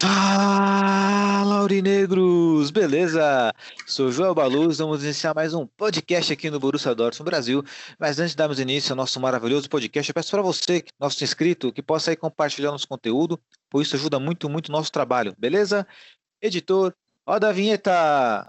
Fala, Aurinegros! Beleza? Sou Joel Baluz, vamos iniciar mais um podcast aqui no Borussia Dortmund Brasil. Mas antes de darmos início ao nosso maravilhoso podcast, eu peço para você, nosso inscrito, que possa aí compartilhar nosso conteúdo, pois isso ajuda muito, muito o nosso trabalho, beleza? Editor, roda a vinheta!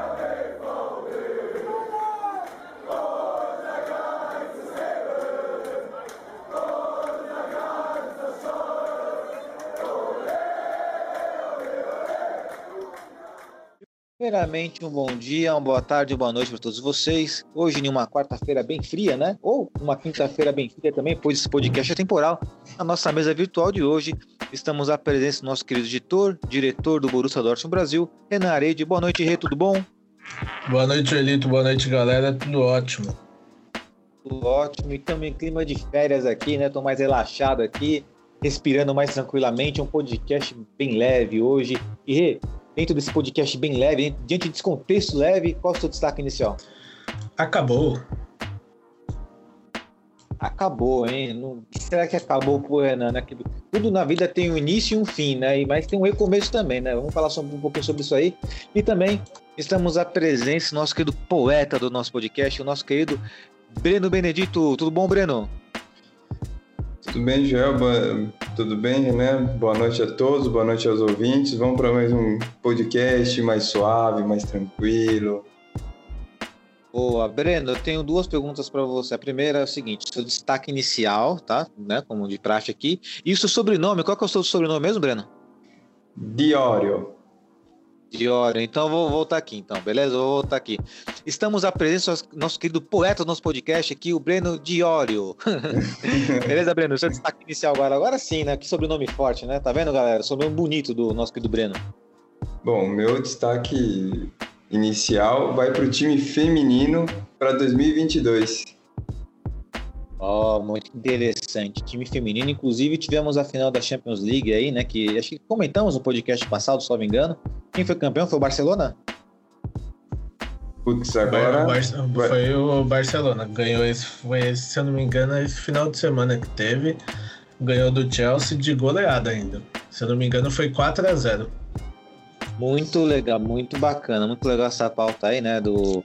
Primeiramente, um bom dia, uma boa tarde, uma boa noite para todos vocês. Hoje, em uma quarta-feira bem fria, né? Ou uma quinta-feira bem fria também, pois esse podcast é temporal. Na nossa mesa virtual de hoje, estamos à presença do nosso querido editor, diretor do Borussia Dortmund Brasil, Renan Arede. Boa noite, Rê, tudo bom? Boa noite, Elito. Boa noite, galera. Tudo ótimo. Tudo ótimo. E também clima de férias aqui, né? Tô mais relaxado aqui, respirando mais tranquilamente. Um podcast bem leve hoje. E Rê, dentro desse podcast bem leve, diante desse contexto leve, qual é o seu destaque inicial? Acabou. Acabou, hein? Não... Será que acabou pro Renan, né? Tudo na vida tem um início e um fim, né? E- Mas tem um recomeço também, né? Vamos falar sobre, um pouquinho sobre isso aí. E também estamos à presença do nosso querido poeta do nosso podcast, o nosso querido Breno Benedito. Tudo bom, Breno? Tudo bem, Joel? Tudo bem, Renan? Boa noite a todos, boa noite aos ouvintes. Vamos para mais um podcast mais suave, mais tranquilo. Boa, Breno, eu tenho duas perguntas para você. A primeira é o seguinte: seu destaque inicial, tá? Né? Como de praxe aqui. E o seu sobrenome, qual que é o seu sobrenome mesmo, Breno? Diório. Diório. Então vou voltar aqui, então, beleza? Vou voltar aqui. Estamos à presença do nosso querido poeta do nosso podcast aqui, o Breno Diório. beleza, Breno? Seu destaque inicial agora. Agora sim, né? Que sobrenome forte, né? Tá vendo, galera? Sobrenome bonito do nosso querido Breno. Bom, meu destaque inicial vai para o time feminino para 2022. Ó, muito interessante. Time feminino, inclusive tivemos a final da Champions League aí, né? Que acho que comentamos no podcast passado, se não me engano. Quem foi campeão? Foi o Barcelona? Putz, Foi, agora o Bar- vai- foi o Barcelona. Ganhou esse, foi esse, se eu não me engano, esse final de semana que teve. Ganhou do Chelsea de goleada ainda. Se eu não me engano, foi 4 a 0 Muito legal, muito bacana, muito legal essa pauta aí, né, do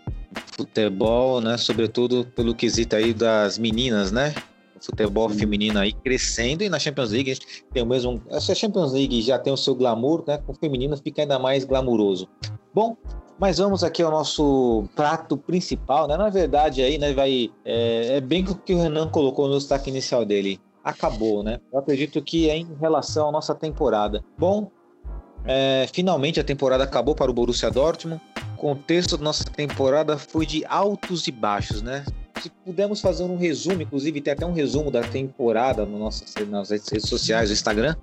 futebol, né, sobretudo pelo quesito aí das meninas, né, o futebol feminino aí crescendo e na Champions League a gente tem o mesmo, essa Champions League já tem o seu glamour, né, com o feminino fica ainda mais glamuroso. Bom, mas vamos aqui ao nosso prato principal, né, na verdade aí, né, vai, é, é bem o que o Renan colocou no destaque inicial dele, acabou, né, eu acredito que é em relação à nossa temporada. Bom, é, finalmente a temporada acabou para o Borussia Dortmund. O contexto da nossa temporada foi de altos e baixos, né? Se pudermos fazer um resumo, inclusive tem até um resumo da temporada no nosso, nas redes sociais, no Instagram.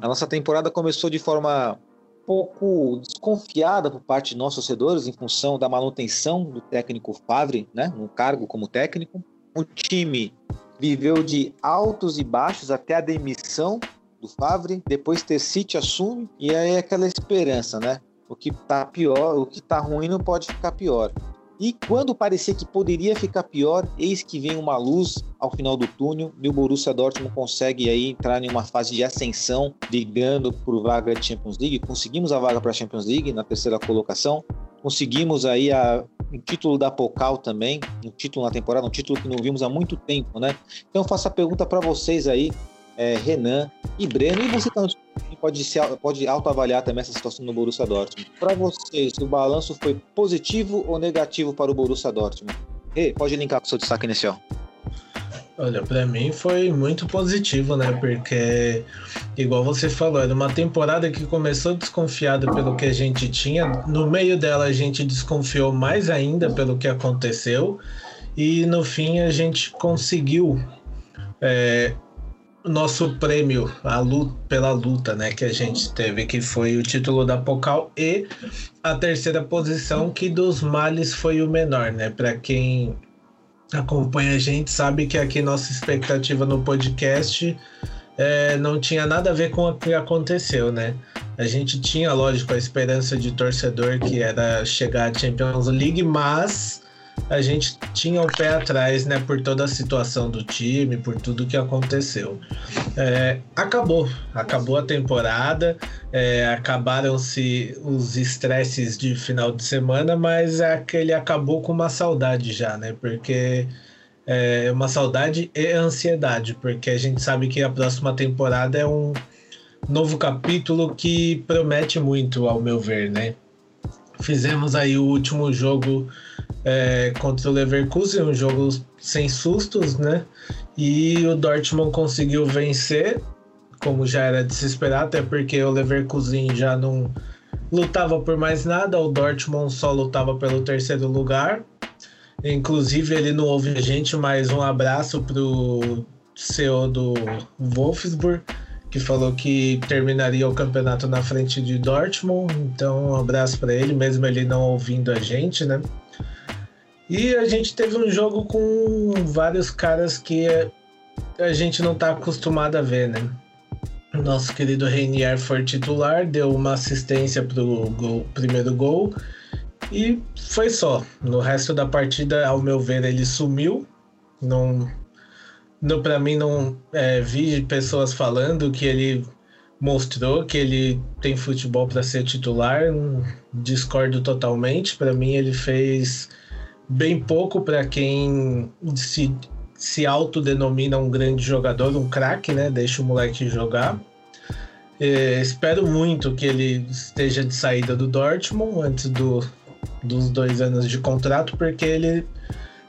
A nossa temporada começou de forma pouco desconfiada por parte de nossos torcedores em função da manutenção do técnico Favre, né, no cargo como técnico. O time viveu de altos e baixos até a demissão do Favre, depois ter City assume e aí é aquela esperança, né? O que tá pior, o que tá ruim não pode ficar pior. E quando parecia que poderia ficar pior, eis que vem uma luz ao final do túnel e o Borussia Dortmund consegue aí entrar em uma fase de ascensão, brigando por vaga de Champions League. Conseguimos a vaga para a Champions League na terceira colocação. Conseguimos aí a, um título da Pokal também, um título na temporada, um título que não vimos há muito tempo, né? Então faço a pergunta para vocês aí, é, Renan e Breno, e você tá pode, se, pode autoavaliar também essa situação no Borussia Dortmund. Para vocês, o balanço foi positivo ou negativo para o Borussia Dortmund? Rê, pode linkar com o seu destaque inicial. Olha, para mim foi muito positivo, né? Porque, igual você falou, era uma temporada que começou desconfiada pelo que a gente tinha. No meio dela, a gente desconfiou mais ainda pelo que aconteceu. E no fim, a gente conseguiu é, nosso prêmio a luta, pela luta né, que a gente teve, que foi o título da Pocal e a terceira posição, que dos males foi o menor, né? Para quem acompanha a gente sabe que aqui nossa expectativa no podcast é, não tinha nada a ver com o que aconteceu, né? A gente tinha, lógico, a esperança de torcedor que era chegar à Champions League, mas a gente tinha o pé atrás, né, por toda a situação do time, por tudo que aconteceu. É, acabou, acabou a temporada, é, acabaram-se os estresses de final de semana, mas é aquele acabou com uma saudade já, né, porque é uma saudade e ansiedade, porque a gente sabe que a próxima temporada é um novo capítulo que promete muito, ao meu ver, né. Fizemos aí o último jogo é, contra o Leverkusen, um jogo sem sustos, né? E o Dortmund conseguiu vencer, como já era de se esperar, até porque o Leverkusen já não lutava por mais nada, o Dortmund só lutava pelo terceiro lugar. Inclusive, ele não ouve a gente, mas um abraço pro CEO do Wolfsburg, que falou que terminaria o campeonato na frente de Dortmund. Então, um abraço para ele, mesmo ele não ouvindo a gente, né? E a gente teve um jogo com vários caras que a gente não tá acostumado a ver, né? Nosso querido Reinier foi titular, deu uma assistência pro gol, primeiro gol e foi só. No resto da partida, ao meu ver, ele sumiu. Não, não para mim não é, vi pessoas falando que ele mostrou que ele tem futebol para ser titular. Discordo totalmente. Para mim, ele fez bem pouco para quem se, se autodenomina um grande jogador, um craque, né? Deixa o moleque jogar. É, espero muito que ele esteja de saída do Dortmund antes do, dos dois anos de contrato, porque ele,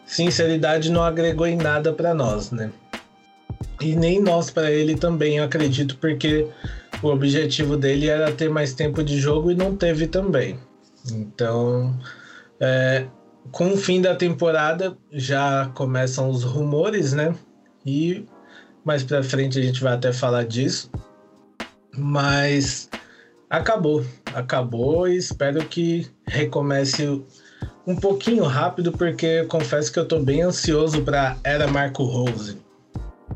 sinceridade, não agregou em nada para nós, né? E nem nós para ele também, eu acredito, porque o objetivo dele era ter mais tempo de jogo e não teve também. Então, é, com o fim da temporada já começam os rumores, né? E mais para frente a gente vai até falar disso. Mas acabou, acabou e espero que recomece um pouquinho rápido porque confesso que eu tô bem ansioso para era Marco Rose.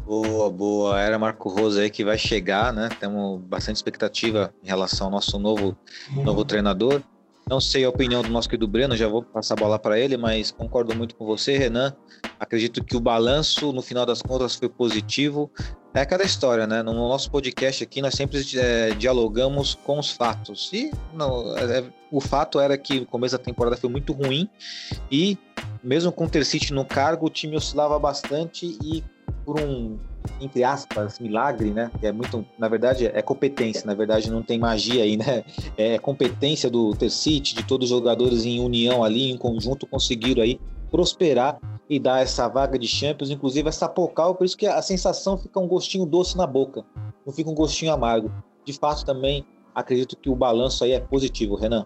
Boa, boa. Era Marco Rose aí que vai chegar, né? Temos bastante expectativa em relação ao nosso novo, novo treinador. Não sei a opinião do nosso querido Breno, já vou passar a bola para ele, mas concordo muito com você, Renan. Acredito que o balanço, no final das contas, foi positivo. É aquela história, né? No nosso podcast aqui, nós sempre é, dialogamos com os fatos. E não, é, o fato era que o começo da temporada foi muito ruim e, mesmo com o Tercite no cargo, o time oscilava bastante e, por um entre aspas, milagre, né? É muito, na verdade, é competência, na verdade não tem magia aí, né? É competência do Tercite, de todos os jogadores em união ali, em conjunto, conseguiram aí prosperar e dar essa vaga de Champions, inclusive essa Pocal, por isso que a sensação fica um gostinho doce na boca, não fica um gostinho amargo. De fato, também acredito que o balanço aí é positivo, Renan.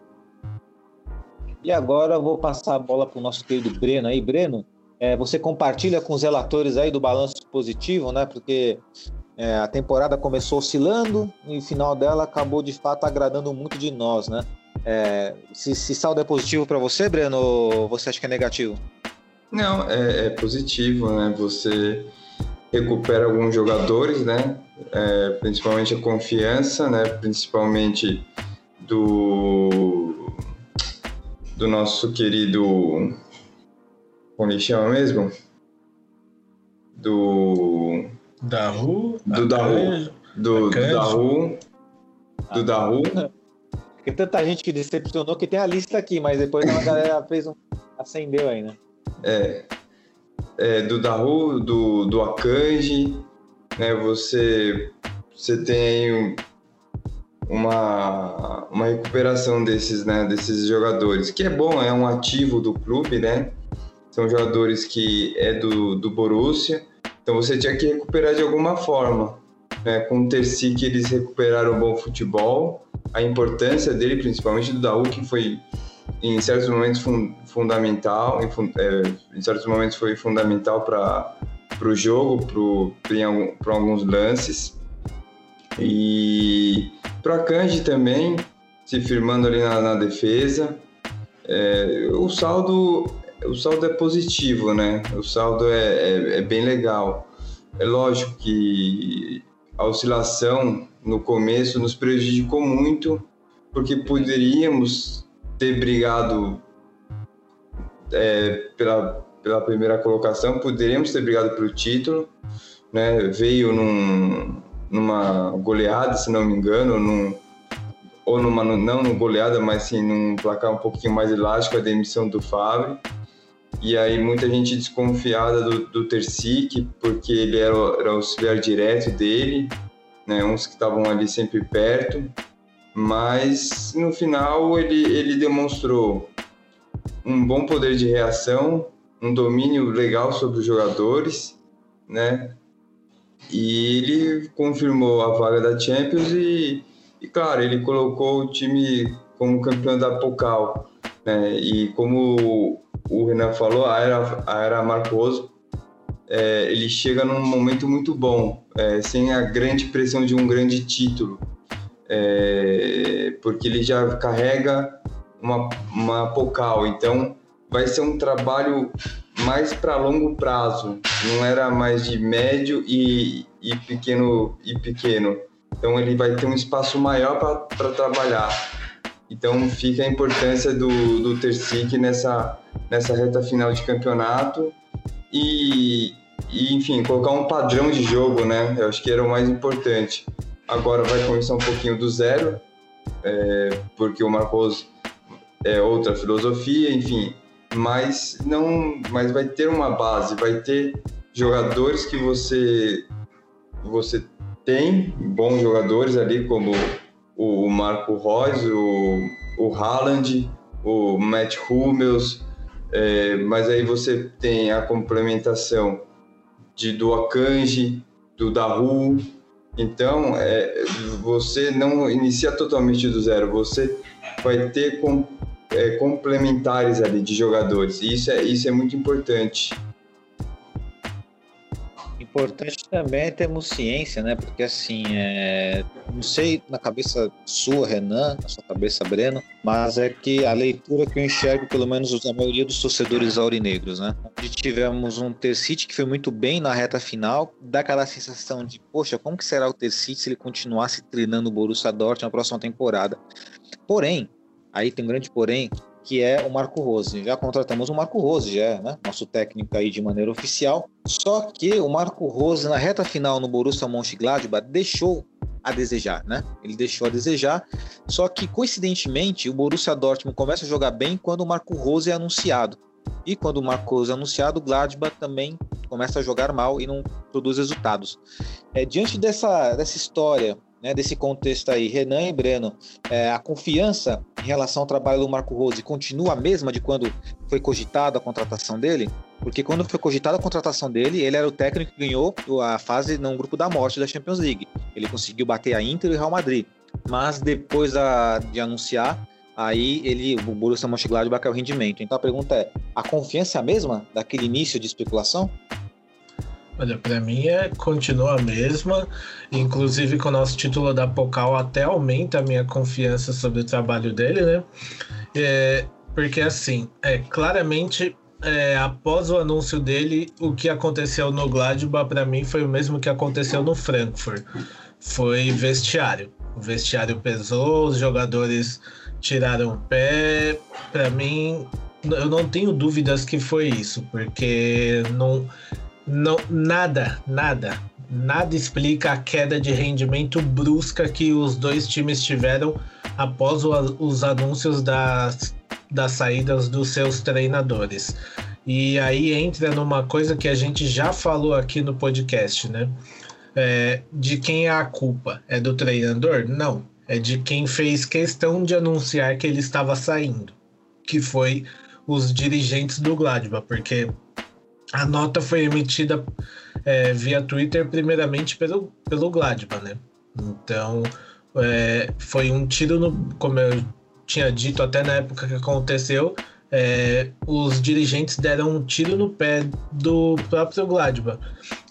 E agora eu vou passar a bola para o nosso querido Breno aí. Breno, é, você compartilha com os relatores aí do balanço positivo, né? Porque é, a temporada começou oscilando e o final dela acabou de fato agradando muito de nós, né? É, se, se saldo é positivo para você, Breno, ou você acha que é negativo? Não, é, é positivo, né? Você recupera alguns jogadores, né? É, principalmente a confiança, né? Principalmente do do nosso querido como ele chama mesmo? Do. Daru? Do Daru. Do, do Daru. Do Daru. Tem tanta gente que decepcionou que tem a lista aqui, mas depois a galera fez um. acendeu aí, né? É. é do Daru, do, do Akanji, né? Você, você tem uma, uma recuperação desses, né, desses jogadores, que é bom, é um ativo do clube, né? São jogadores que é do, do Borussia, então você tinha que recuperar de alguma forma. Né? Com o Tercic eles recuperaram o bom futebol, a importância dele, principalmente do Daú, que foi em certos momentos fun fundamental, em, é, em, certos momentos foi fundamental para o jogo, para alguns lances. E para Kanji também, se firmando ali na, na defesa. É, o saldo o saldo é positivo, né? O saldo é, é, é, bem legal. É lógico que a oscilação no começo nos prejudicou muito, porque poderíamos ter brigado é, pela, pela primeira colocação, poderíamos ter brigado pelo título, né? Veio num, numa goleada, se não me engano, num, ou numa, não numa goleada, mas sim num placar um pouquinho mais elástico, a demissão do Fábio. E aí muita gente desconfiada do, do Tercic, porque ele era, era auxiliar direto dele, né, uns que estavam ali sempre perto. Mas no final ele, ele demonstrou um bom poder de reação, um domínio legal sobre os jogadores, né? E ele confirmou a vaga da Champions e, e claro, ele colocou o time como campeão da Pokal. Né? E como o Renan falou, a era, a era Marcoso, é, ele chega num momento muito bom, é, sem a grande pressão de um grande título, é, porque ele já carrega uma, uma Pokal, então vai ser um trabalho mais para longo prazo, não era mais de médio e, e pequeno e pequeno. Então ele vai ter um espaço maior para trabalhar. Então fica a importância do, do Tercic nessa, nessa reta final de campeonato e, e, enfim, colocar um padrão de jogo, né? Eu acho que era o mais importante. Agora vai começar um pouquinho do zero, é, porque o Marcos é outra filosofia, enfim, mas não, mas vai ter uma base, vai ter jogadores que você você tem bons jogadores ali como o Marco Reus, o, o Haaland, o Matt Hummels, é, mas aí você tem a complementação de, do Akanji, do Daru, então é, você não inicia totalmente do zero, você vai ter com, é, complementares ali de jogadores, e isso é, isso é muito importante. Importante também é termos ciência, né? Porque assim, é... não sei na cabeça sua, Renan, na sua cabeça, Breno, mas é que a leitura que eu enxergo, pelo menos a maioria dos torcedores aurinegros, né? Onde tivemos um Tercite que foi muito bem na reta final, dá aquela sensação de, poxa, como que será o Tercite se ele continuasse treinando o Borussia Dortmund na próxima temporada? Porém, aí tem um grande porém, que é o Marco Rose. Já contratamos o Marco Rose, já né? nosso técnico aí de maneira oficial. Só que o Marco Rose, na reta final no Borussia Mönchengladbach, deixou a desejar, né? Ele deixou a desejar. Só que, coincidentemente, o Borussia Dortmund começa a jogar bem quando o Marco Rose é anunciado. E quando o Marco Rose é anunciado, o Gladbach também começa a jogar mal e não produz resultados. É, diante dessa, dessa história né, desse contexto aí, Renan e Breno, é, a confiança em relação ao trabalho do Marco Rose continua a mesma de quando foi cogitada a contratação dele? Porque quando foi cogitada a contratação dele, ele era o técnico que ganhou a fase no grupo da morte da Champions League. Ele conseguiu bater a Inter e o Real Madrid. Mas depois de anunciar, aí ele, o Borussia Mönchengladbach é o rendimento. Então a pergunta é, a confiança é a mesma daquele início de especulação? Olha, para mim é continua a mesma. Inclusive com o nosso título da Pocal até aumenta a minha confiança sobre o trabalho dele, né? É, porque assim, é claramente é, após o anúncio dele, o que aconteceu no Gladbach para mim foi o mesmo que aconteceu no Frankfurt. Foi vestiário. O vestiário pesou, os jogadores tiraram o pé. Para mim, eu não tenho dúvidas que foi isso, porque não não, nada, nada, nada explica a queda de rendimento brusca que os dois times tiveram após o, os anúncios das, das saídas dos seus treinadores. E aí entra numa coisa que a gente já falou aqui no podcast, né? É, de quem é a culpa? É do treinador? Não. É de quem fez questão de anunciar que ele estava saindo, que foi os dirigentes do Gladbach, porque A nota foi emitida é, via Twitter, primeiramente pelo, pelo Gladbach, né? Então, é, foi um tiro no. Como eu tinha dito até na época que aconteceu, é, os dirigentes deram um tiro no pé do próprio Gladbach.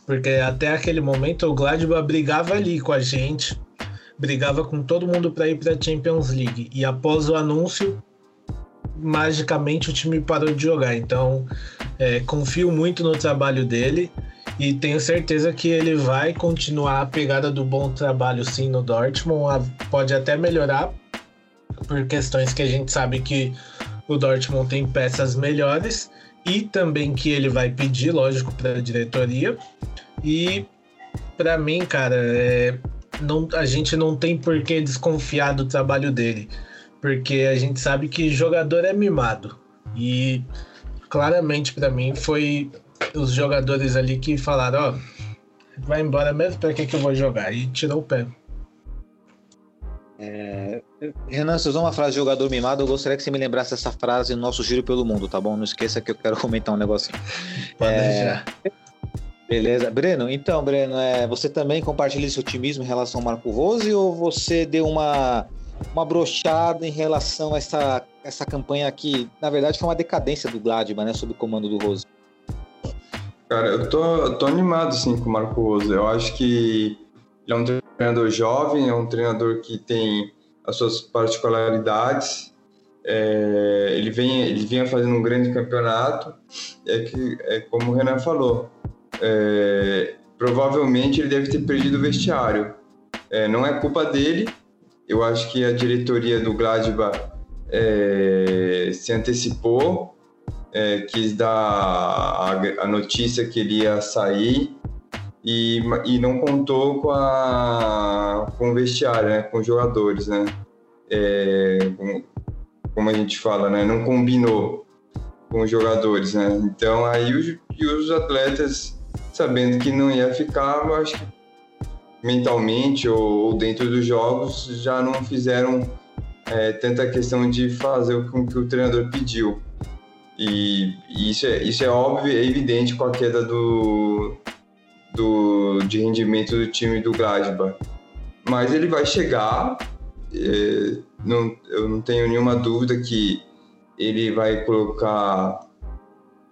Porque até aquele momento o Gladbach brigava ali com a gente, brigava com todo mundo para ir para a Champions League. E após o anúncio, magicamente o time parou de jogar. Então, é, confio muito no trabalho dele e tenho certeza que ele vai continuar a pegada do bom trabalho sim no Dortmund. Pode até melhorar por questões que a gente sabe que o Dortmund tem peças melhores e também que ele vai pedir, lógico, para a diretoria. E para mim, cara, é, não, a gente não tem por que desconfiar do trabalho dele, porque a gente sabe que jogador é mimado. E claramente para mim foi os jogadores ali que falaram, ó, vai embora mesmo, para que que eu vou jogar? E tirou o pé. É... Renan, você usou uma frase de jogador mimado, eu gostaria que você me lembrasse essa frase no nosso giro pelo mundo, tá bom? Não esqueça que eu quero comentar um negocinho. É... Beleza. Breno, então, Breno, é, você também compartilha esse otimismo em relação ao Marco Rose ou você deu uma, uma brochada em relação a essa, essa campanha que, na verdade, foi uma decadência do Gladbach, né, sob o comando do Rose? Cara, eu tô, tô animado, sim, com o Marco Rose. Eu acho que ele é um treinador jovem, é um treinador que tem as suas particularidades. É, ele vem ele vinha fazendo um grande campeonato. É que é como o Renan falou. É, provavelmente ele deve ter perdido o vestiário. É, não é culpa dele. Eu acho que a diretoria do Gladbach é, se antecipou, é, quis dar a, a notícia que ele ia sair e, e não contou com, a, com o vestiário, né, com os jogadores, né? É, com, como a gente fala, né, não combinou com os jogadores, né? Então aí os, os atletas, sabendo que não ia ficar, acho que mentalmente ou, ou dentro dos jogos já não fizeram é, tanta questão de fazer o que o treinador pediu. E, e isso, é, isso é óbvio, é evidente com a queda do, do, de rendimento do time do Gladbach. Mas ele vai chegar, é, não, eu não tenho nenhuma dúvida que ele vai colocar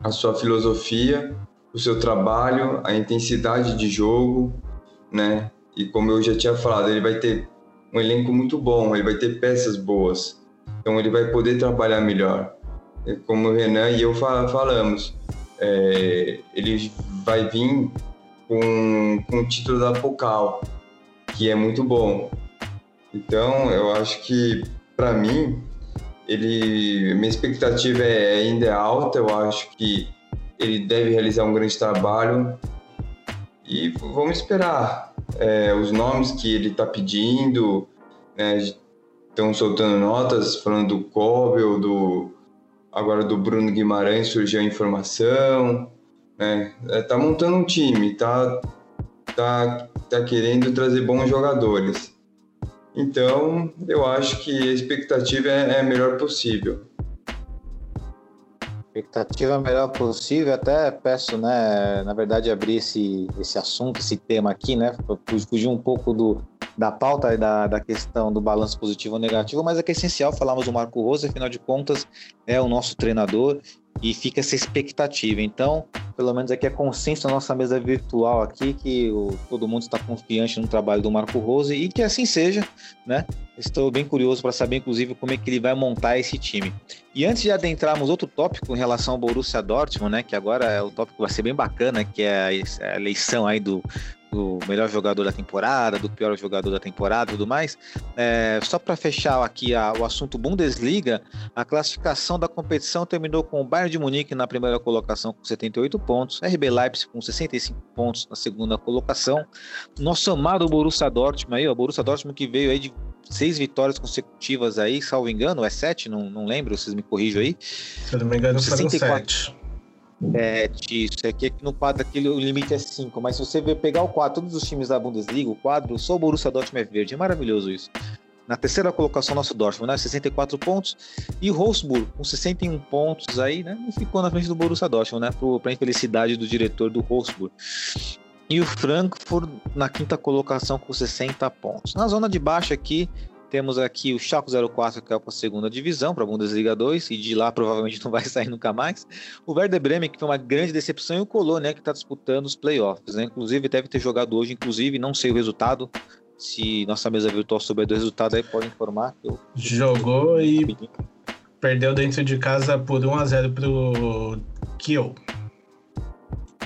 a sua filosofia, o seu trabalho, a intensidade de jogo, né? E como eu já tinha falado, ele vai ter um elenco muito bom, ele vai ter peças boas, então ele vai poder trabalhar melhor. Como o Renan e eu falamos, é, ele vai vir com, com o título da Pocal, que é muito bom. Então, eu acho que, para mim, ele, minha expectativa é, ainda é alta. Eu acho que ele deve realizar um grande trabalho e vamos esperar é, os nomes que ele está pedindo. Estão né, soltando notas falando do Cobel, do agora do Bruno Guimarães surgiu a informação né? É, tá montando um time, tá, tá, tá querendo trazer bons jogadores. Então, eu acho que a expectativa é, é a melhor possível. Expectativa melhor possível, até peço, né, na verdade, abrir esse, esse assunto, esse tema aqui, né, fugir um pouco do, da pauta e da, da questão do balanço positivo ou negativo, mas é que é essencial falarmos do Marco Rosa, afinal de contas, é o nosso treinador e fica essa expectativa. Então, pelo menos aqui é consenso na nossa mesa virtual aqui que o, todo mundo está confiante no trabalho do Marco Rose e que assim seja, né? Estou bem curioso para saber, inclusive, como é que ele vai montar esse time. E antes de adentrarmos outro tópico em relação ao Borussia Dortmund, né? Que agora é o tópico que vai ser bem bacana, que é a eleição aí do, do melhor jogador da temporada, do pior jogador da temporada e tudo mais. É, só para fechar aqui a, o assunto Bundesliga, a classificação da competição terminou com o Bayern de Munique na primeira colocação com 78 pontos, RB Leipzig com 65 pontos na segunda colocação. Nosso amado Borussia Dortmund aí, o Borussia Dortmund que veio aí de seis vitórias consecutivas aí, salvo engano, é sete, não, não lembro, vocês me corrijam aí. Se eu não me engano, 64. foram sete. 7, isso aqui, aqui no quadro aqui o limite é 5, mas se você ver, pegar o quadro, todos os times da Bundesliga, o quadro, só o Borussia Dortmund é verde, é maravilhoso isso. Na terceira colocação, nosso Dortmund, né? 64 pontos. E o Wolfsburg, com 61 pontos aí, né? Não ficou na frente do Borussia Dortmund, né? Para infelicidade do diretor do Wolfsburg. E o Frankfurt na quinta colocação com 60 pontos. Na zona de baixo aqui, temos aqui o Schalke 04, que é para a segunda divisão, para a Bundesliga 2, e de lá provavelmente não vai sair nunca mais. O Werder Bremen, que foi uma grande decepção, e o Colônia, que está disputando os playoffs. Né? Inclusive, deve ter jogado hoje, inclusive, não sei o resultado. Se nossa mesa virtual souber do resultado, aí pode informar. Eu... Jogou e perdeu dentro de casa por 1 a 0 para o Kiel.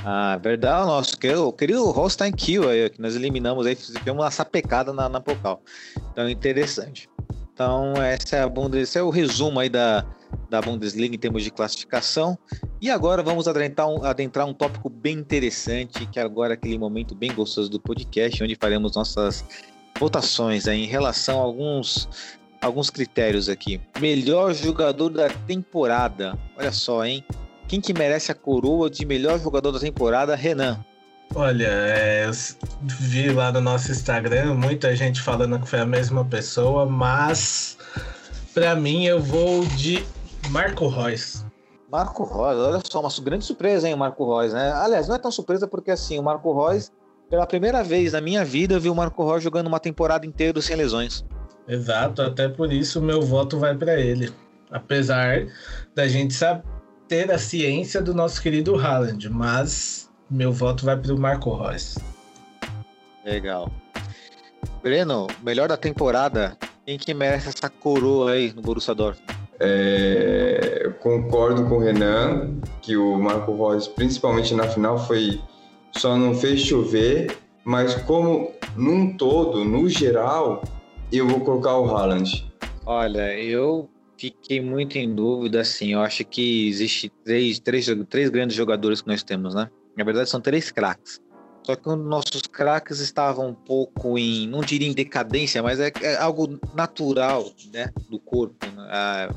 Ah, verdade, nosso querido, querido Holstein Kiel aí, que nós eliminamos aí, fizemos uma sapecada na, na Pocal. Então, interessante. Então, essa é a Bundes, esse é o resumo aí da, da Bundesliga em termos de classificação. E agora vamos adentrar um, adentrar um tópico bem interessante, que agora é aquele momento bem gostoso do podcast, onde faremos nossas votações aí, em relação a alguns, alguns critérios aqui. Melhor jogador da temporada. Olha só, hein? Quem que merece a coroa de melhor jogador da temporada? Renan. Olha, é, eu vi lá no nosso Instagram muita gente falando que foi a mesma pessoa, mas para mim eu vou de Marco Reus. Marco Reus, olha só, uma grande surpresa, hein, o Marco Reus, né? Aliás, não é tão surpresa porque assim, o Marco Reus, pela primeira vez na minha vida, eu vi o Marco Reus jogando uma temporada inteira sem lesões. Exato, até por isso o meu voto vai para ele. Apesar da gente saber ter a ciência do nosso querido Haaland, mas meu voto vai para o Marco Reus. Legal. Breno, melhor da temporada, quem que merece essa coroa aí no Borussia Dortmund? É, concordo com o Renan que o Marco Reus, principalmente na final, foi só não fez chover, mas como num todo, no geral, eu vou colocar o Haaland. Olha, eu fiquei muito em dúvida, assim. Eu acho que existe três, três, três grandes jogadores que nós temos, né? Na verdade, são três craques. Só que nossos craques estavam um pouco em, não diria em decadência, mas é, é algo natural, né, do corpo. Né?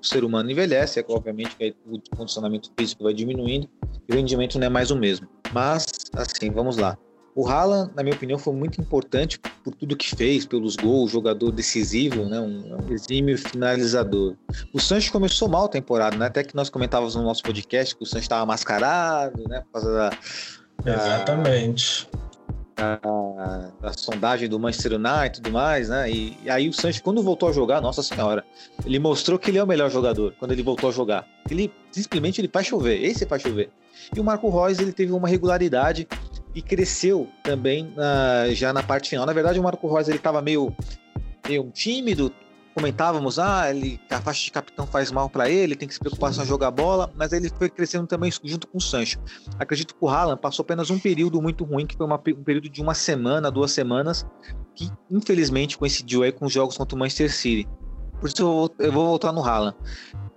O ser humano envelhece, é, obviamente que o condicionamento físico vai diminuindo e o rendimento não é mais o mesmo. Mas, assim, vamos lá. O Haaland, na minha opinião, foi muito importante por tudo que fez, pelos gols, jogador decisivo, né? um, um exímio finalizador. O Sancho começou mal a temporada, né? até que nós comentávamos no nosso podcast que o Sancho estava mascarado, né? por causa da. Exatamente. Da, da, da, sondagem do Manchester United e tudo mais, né? E, e, aí o Sancho, quando voltou a jogar, nossa senhora, ele mostrou que ele é o melhor jogador quando ele voltou a jogar. Ele simplesmente ele faz chover, esse faz chover. E o Marco Reus ele teve uma regularidade e cresceu também uh, já na parte final. Na verdade, o Marco Reus ele estava meio, meio tímido. Comentávamos, ah, ele, a faixa de capitão faz mal para ele, tem que se preocupar só em jogar bola, mas ele foi crescendo também junto com o Sancho. Acredito que o Haaland passou apenas um período muito ruim, que foi uma, um período de uma semana, duas semanas, que infelizmente coincidiu aí com os jogos contra o Manchester City. Por isso eu vou, eu vou voltar no Haaland.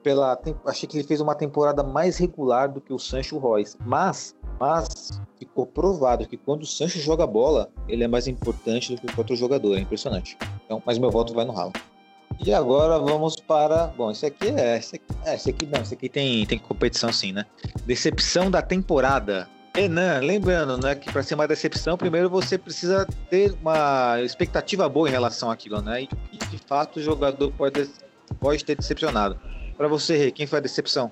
Pela, achei que ele fez uma temporada mais regular do que o Sancho Royce, mas mas ficou provado que quando o Sancho joga bola, ele é mais importante do que o outro jogador. É impressionante. Então, mas meu voto vai no Haaland. E agora vamos para. Bom, esse aqui é. Esse aqui, é, esse aqui não, esse aqui tem, tem competição sim, né? Decepção da temporada. Renan, lembrando, né, que para ser uma decepção, primeiro você precisa ter uma expectativa boa em relação àquilo, né? E de fato o jogador pode, pode ter decepcionado. Para você, quem foi a decepção?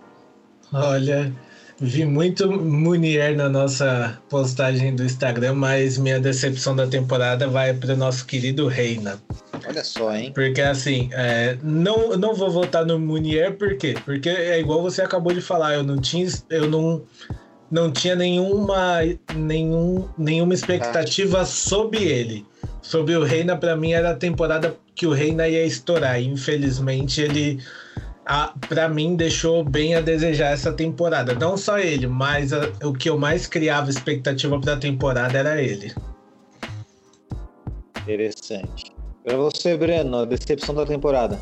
Olha, Vi muito Munier na nossa postagem do Instagram, mas minha decepção da temporada vai para o nosso querido Reina. Olha só, hein? Porque assim, é, não, não vou votar no Munier, por quê? Porque é igual você acabou de falar, eu não tinha, eu não, não tinha nenhuma, nenhum, nenhuma expectativa sobre ele. Sobre o Reina, para mim, era a temporada que o Reina ia estourar. Infelizmente, ele para mim deixou bem a desejar essa temporada. Não só ele, mas a, o que eu mais criava expectativa para a temporada era ele. Interessante. Para você, Breno, a decepção da temporada.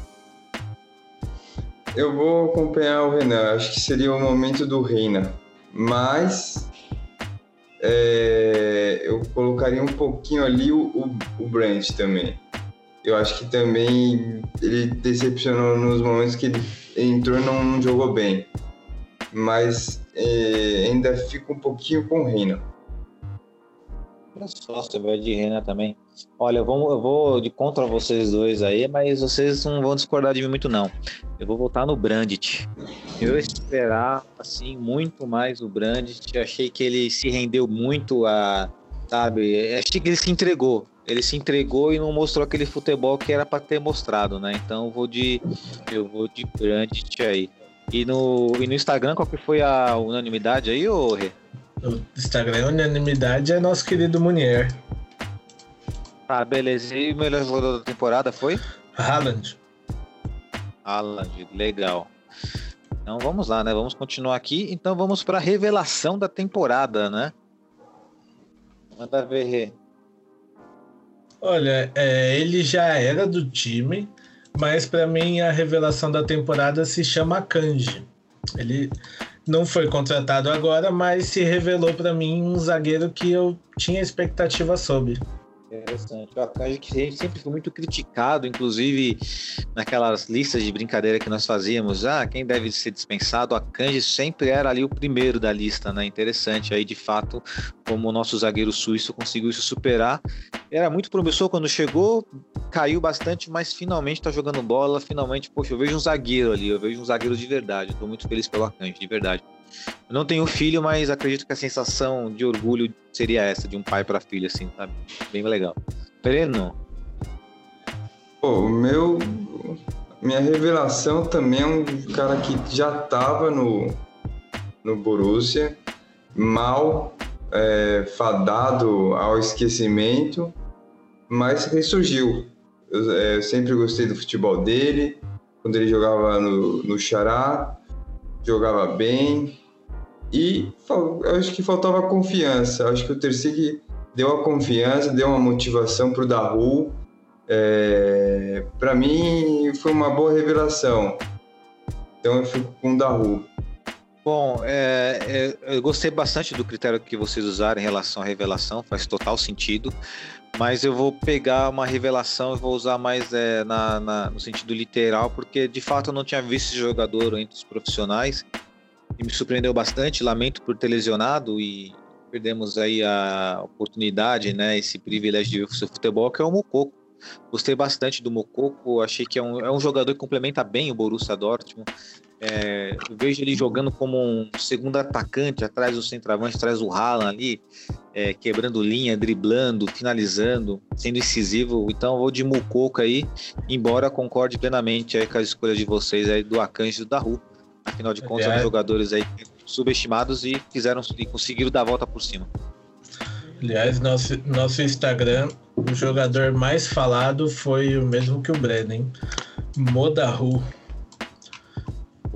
Eu vou acompanhar o Renan. Acho que seria o momento do Reina. Mas é, eu colocaria um pouquinho ali o, o, o Brand também eu acho que também ele decepcionou nos momentos que ele entrou e não jogou bem. Mas é, ainda fica um pouquinho com o Reina. Olha só, você vai de Renan também. Olha, eu vou, eu vou de contra vocês dois aí, mas vocês não vão discordar de mim muito, não. Eu vou voltar no Brandit. Eu esperar, assim, muito mais o Brandit. Achei que ele se rendeu muito a. Sabe? Achei que ele se entregou. Ele se entregou e não mostrou aquele futebol que era para ter mostrado, né? Então eu vou de. Eu vou de Brandit aí. E no, e no Instagram, qual que foi a unanimidade aí, ô Rê? No Instagram, unanimidade é nosso querido Munier. Ah, beleza. E o melhor jogador da temporada foi? Haaland. Haaland, legal. Então vamos lá, né? Vamos continuar aqui. Então vamos para a revelação da temporada, né? Manda ver, Rê. Olha, é, ele já era do time, mas para mim a revelação da temporada se chama Kanji. Ele não foi contratado agora, mas se revelou para mim um zagueiro que eu tinha expectativa sobre. Interessante. O Akanji que sempre foi muito criticado, inclusive naquelas listas de brincadeira que nós fazíamos. Ah, quem deve ser dispensado? O Akanji sempre era ali o primeiro da lista, né? Interessante. Aí, de fato, como o nosso zagueiro suíço conseguiu se superar. Era muito promissor quando chegou, caiu bastante, mas finalmente tá jogando bola. Finalmente, poxa, eu vejo um zagueiro ali, eu vejo um zagueiro de verdade. Eu tô muito feliz pelo Akanji, de verdade. Eu não tenho filho, mas acredito que a sensação de orgulho seria essa, de um pai para filho, assim, sabe? Bem legal. Breno. Pô, o meu. Minha revelação também é um cara que já tava no, no Borussia, mal é, fadado ao esquecimento, mas ressurgiu. Eu, é, sempre gostei do futebol dele, quando ele jogava no, no Xará, jogava bem, e eu acho que faltava confiança. Eu acho que o Tercig deu a confiança, deu uma motivação para o Daru. É, para mim foi uma boa revelação. Então eu fico com o Daru. Bom, é, é, eu gostei bastante do critério que vocês usaram em relação à revelação, faz total sentido. Mas eu vou pegar uma revelação e vou usar mais é, na, na, no sentido literal, porque de fato eu não tinha visto esse jogador entre os profissionais e me surpreendeu bastante. Lamento por ter lesionado e perdemos aí a oportunidade, né, esse privilégio de ver o seu futebol, que é o Mococo. Gostei bastante do Mococo, achei que é um, é um jogador que complementa bem o Borussia Dortmund. É, eu vejo ele jogando como um segundo atacante, atrás do centroavante, atrás do Haaland ali, é, quebrando linha, driblando, finalizando, sendo incisivo. Então eu vou de Mococo aí, embora concorde plenamente aí com as escolhas de vocês aí do Akanji e do Daru. Afinal de contas, são jogadores aí subestimados e fizeram e conseguiram dar a volta por cima. Aliás, nosso, nosso Instagram, o jogador mais falado foi o mesmo que o Brennan, Modahu.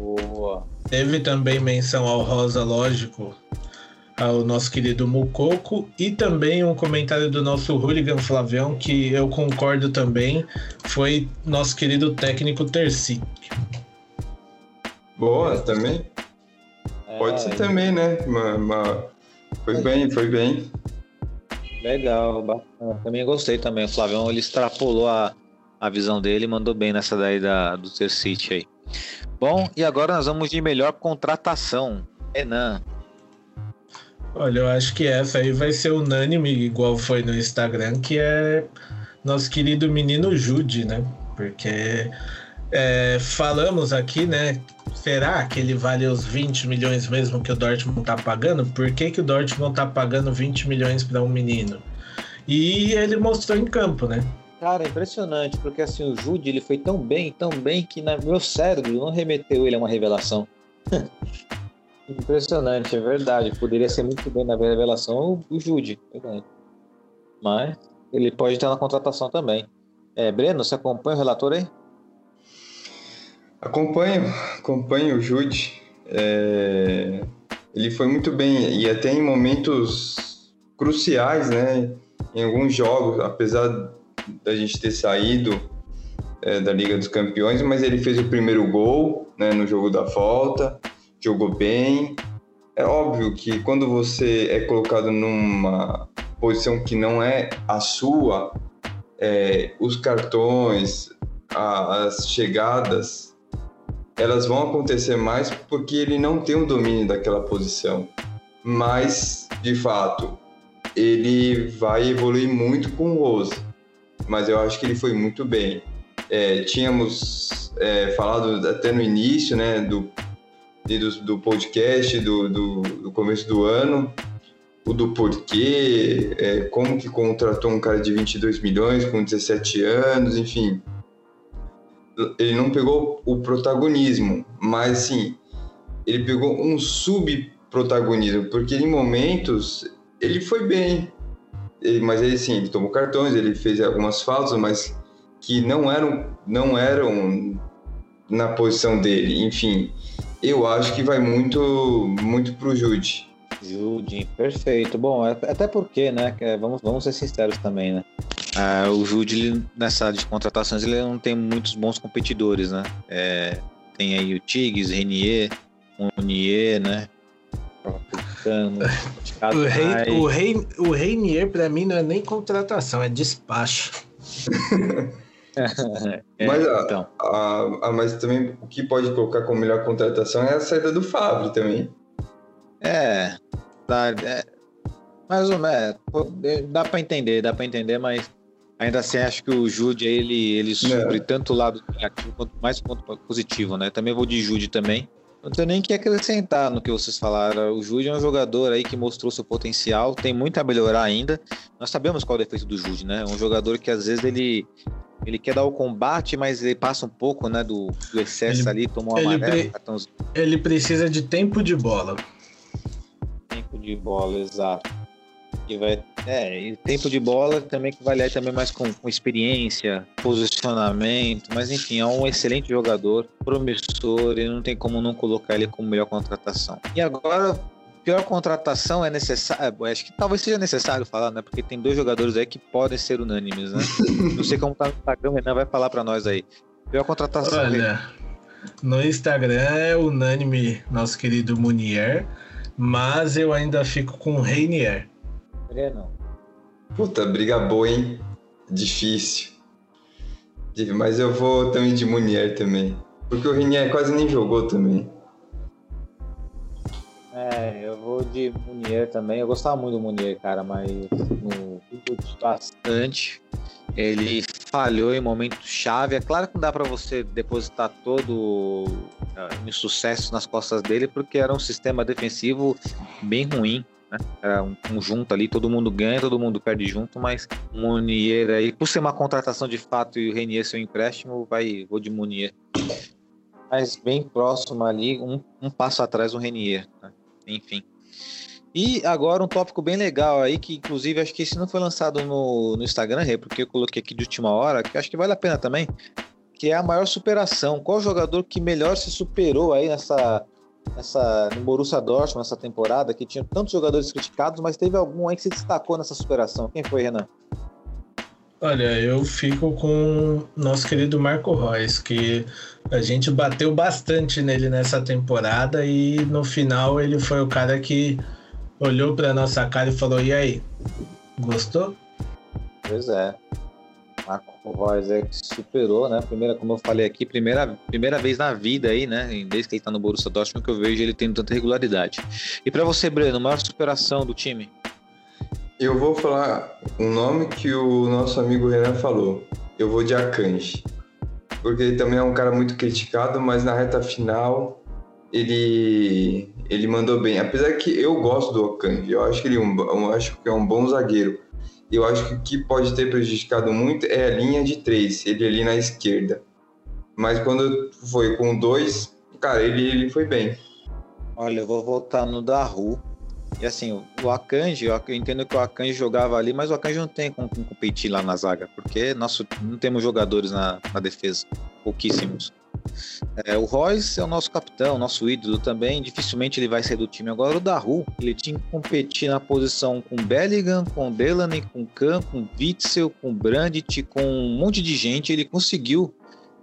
Boa. Teve também menção ao Rosa, lógico, ao nosso querido Mucoco e também um comentário do nosso hooligan Flavião, que eu concordo também, foi nosso querido técnico Terci. Boa, também. É... Pode ser também, né? Uma, uma... Foi bem, foi bem. Legal, bacana. Também gostei também. O Flavião ele extrapolou a, a visão dele e mandou bem nessa daí da, do Ter City aí. Bom, e agora nós vamos de melhor contratação. Renan. Olha, eu acho que essa aí vai ser unânime, igual foi no Instagram, que é nosso querido menino Jude, né? Porque é, falamos aqui, né? Será que ele vale os 20 milhões mesmo que o Dortmund tá pagando? Por que, que o Dortmund tá pagando 20 milhões para um menino? E ele mostrou em campo, né? Cara, impressionante, porque assim, o Jude ele foi tão bem, tão bem, que no meu cérebro não remeteu ele a uma revelação. impressionante, é verdade. Poderia ser muito bem na revelação o Jude, verdade. Mas ele pode estar na contratação também. É, Breno, você acompanha o relator aí? Acompanho, acompanho o Jude. É... Ele foi muito bem e até em momentos cruciais, né? Em alguns jogos, apesar da gente ter saído é, da Liga dos Campeões, mas ele fez o primeiro gol né, no jogo da volta, jogou bem. É óbvio que quando você é colocado numa posição que não é a sua, é, os cartões, a, as chegadas elas vão acontecer mais porque ele não tem o domínio daquela posição. Mas, de fato, ele vai evoluir muito com o Rose, mas eu acho que ele foi muito bem. É, tínhamos é, falado até no início, né, do, do, do podcast, do, do, do, começo do ano, o do porquê, é, como que contratou um cara de 22 milhões com 17 anos, enfim. Ele não pegou o protagonismo, mas sim, ele pegou um subprotagonismo, porque em momentos ele foi bem, ele, mas ele sim, ele tomou cartões, ele fez algumas faltas, mas que não eram, não eram na posição dele. Enfim, eu acho que vai muito, muito pro Jude. Jude, perfeito. Bom, é, até porque, né? Vamos, vamos ser sinceros também, né? Ah, o Jude, nessa área de contratações, ele não tem muitos bons competidores, né? É, tem aí o Tigres, Renier, Munier, né? O, rei, o, rei, o Reinier, pra mim, não é nem contratação, é despacho. é, mas, a, então. a, a, mas também o que pode colocar como melhor contratação é a saída do Fábio também. É, dá, é mais ou menos, é, dá para entender, dá para entender, mas ainda assim acho que o Jude ele ele supre tanto o lado negativo quanto mais quanto positivo, né? Também vou de Jude também. Não tenho nem que acrescentar no que vocês falaram. O Jude é um jogador aí que mostrou seu potencial, tem muito a melhorar ainda. Nós sabemos qual é o defeito do Jude, né? Um jogador que às vezes ele ele quer dar o combate, mas ele passa um pouco, né, do, do excesso ele, ali, tomou uma amarelo, pre... Ele precisa de tempo de bola. Tempo de bola, exato. E vai, é, e tempo de bola também que vai também mais com, com, experiência, posicionamento, mas enfim, é um excelente jogador, promissor, e não tem como não colocar ele como melhor contratação. E agora, pior contratação é necessário, é, acho que talvez seja necessário falar, né? Porque tem dois jogadores aí que podem ser unânimes, né? não sei como tá no Instagram, o Renan vai falar para nós aí. Pior contratação. Olha, no Instagram é unânime nosso querido Munier, mas eu ainda fico com o Reinier. Puta, briga boa, hein? Difícil. Mas eu vou também de Munier também. Porque o Renier quase nem jogou também. É, eu vou de Munier também. Eu gostava muito do Munier, cara, mas no bastante. Ele falhou em momento chave. É claro que não dá para você depositar todo o uh, sucesso nas costas dele, porque era um sistema defensivo bem ruim. Né? Era um conjunto ali, todo mundo ganha, todo mundo perde junto, mas Munier aí, por ser uma contratação de fato e o Renier ser um empréstimo, vai, vou de Munier. Mas bem próximo ali, um, um passo atrás o Renier. Né? Enfim. E agora um tópico bem legal aí, que inclusive acho que esse não foi lançado no, no Instagram, porque eu coloquei aqui de última hora, que acho que vale a pena também, que é a maior superação. Qual jogador que melhor se superou aí nessa nessa, no Borussia Dortmund nessa temporada, que tinha tantos jogadores criticados, mas teve algum aí que se destacou nessa superação. Quem foi, Renan? Olha, eu fico com nosso querido Marco Reus, que a gente bateu bastante nele nessa temporada e no final ele foi o cara que olhou para nossa cara e falou: "E aí? Gostou?" Pois é. Marco Reus é que superou, né? Primeira, como eu falei aqui, primeira, primeira vez na vida aí, né? Desde que ele tá no Borussia Dortmund que eu vejo ele tendo tanta regularidade. E para você, Breno, maior superação do time? Eu vou falar um nome que o nosso amigo Renan falou. Eu vou de Akanji. Porque ele também é um cara muito criticado, mas na reta final ele ele mandou bem. Apesar que eu gosto do Akanji, eu acho que ele é um, eu acho que é um bom zagueiro eu acho que o que pode ter prejudicado muito é a linha de três, ele ali na esquerda. Mas quando foi com dois, cara, ele, ele foi bem. Olha, eu vou voltar no Daru. E assim, o Akanji, eu entendo que o Akanji jogava ali, mas o Akanji não tem como competir lá na zaga, porque nosso, não temos jogadores na, na defesa, pouquíssimos. É, o Royce é o nosso capitão, nosso ídolo também. Dificilmente ele vai sair do time. Agora o Daru, ele tinha que competir na posição com Bellingham, com Delaney, com Kahn, com Witzel, com Brandt, com um monte de gente. Ele conseguiu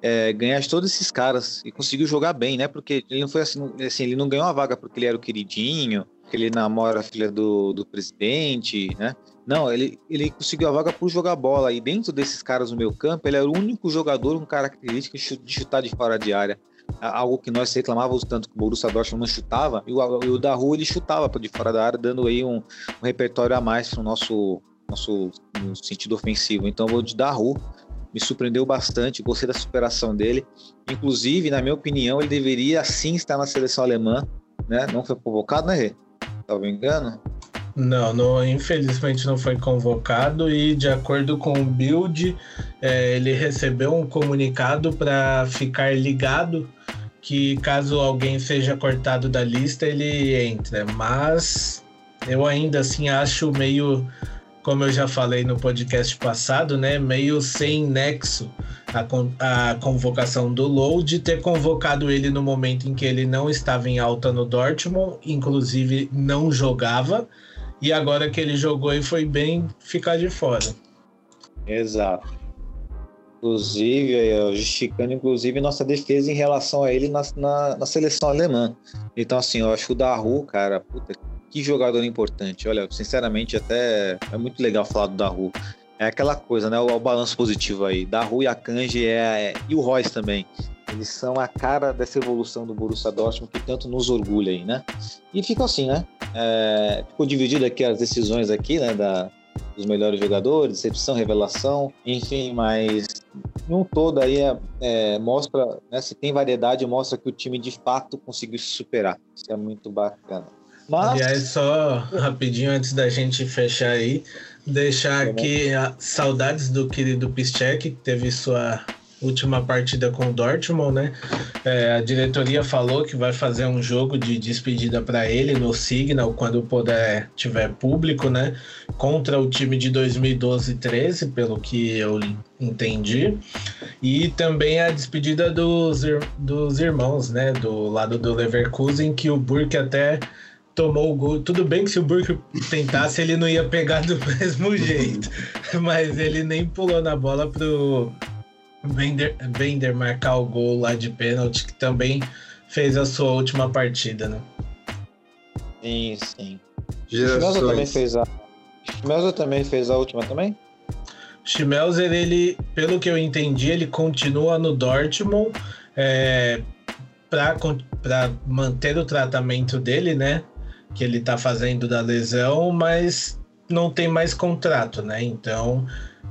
é, ganhar todos esses caras e conseguiu jogar bem, né? Porque ele não foi assim, assim, ele não ganhou a vaga porque ele era o queridinho, que ele namora a filha do, do presidente, né? Não, ele, ele conseguiu a vaga por jogar bola. E dentro desses caras no meu campo, ele era o único jogador com característica de chutar de fora de área. algo que nós reclamávamos tanto que o Borussia Dortmund não chutava, e o, e o da rua ele chutava de fora da área, dando aí um, um repertório a mais para o nosso, nosso no sentido ofensivo. Então eu vou de da rua, me surpreendeu bastante, gostei da superação dele. Inclusive, na minha opinião, ele deveria sim estar na seleção alemã, né? Não foi convocado, né, Rê? Talvez me engano. Não, infelizmente não foi convocado e de acordo com o Build, é, ele recebeu um comunicado para ficar ligado que caso alguém seja cortado da lista ele entra. Mas eu ainda assim acho meio, como eu já falei no podcast passado, né, meio sem nexo a, a convocação do Load ter convocado ele no momento em que ele não estava em alta no Dortmund, inclusive não jogava e agora que ele jogou e foi bem ficar de fora. Exato. Inclusive, justificando inclusive nossa defesa em relação a ele na, na, na seleção alemã. Então, assim, eu acho que o Daru, cara, puta, que jogador importante. Olha, sinceramente, até é muito legal falar do Daru. É aquela coisa, né? O, o balanço positivo aí. Daru e a Kanji é, é, e o Royce também. Eles são a cara dessa evolução do Borussia Dortmund que tanto nos orgulha aí, né? E fica assim, né? É, ficou dividido aqui as decisões aqui, né? Da, dos melhores jogadores, decepção, revelação, enfim, mas num todo aí é, é, mostra, né, se tem variedade, mostra que o time de fato conseguiu se superar. Isso é muito bacana. Mas... Aliás, só rapidinho antes da gente fechar aí, deixar aqui saudades do querido Piszczek, que teve sua última partida com o Dortmund, né? É, a diretoria falou que vai fazer um jogo de despedida para ele no Signal quando puder tiver público, né? Contra o time de 2012-13, pelo que eu entendi. E também a despedida dos, dos irmãos, né? Do lado do Leverkusen, que o Burke até tomou o gol. Tudo bem que se o Burke tentasse, ele não ia pegar do mesmo jeito. Mas ele nem pulou na bola pro Bender, Bender marcar o gol lá de pênalti, que também fez a sua última partida, né? Sim, sim. Schmelzer também fez a. Schmelzer também fez a última também? Schmelzer, ele, pelo que eu entendi, ele continua no Dortmund é, para manter o tratamento dele, né? Que ele tá fazendo da lesão, mas não tem mais contrato, né? Então,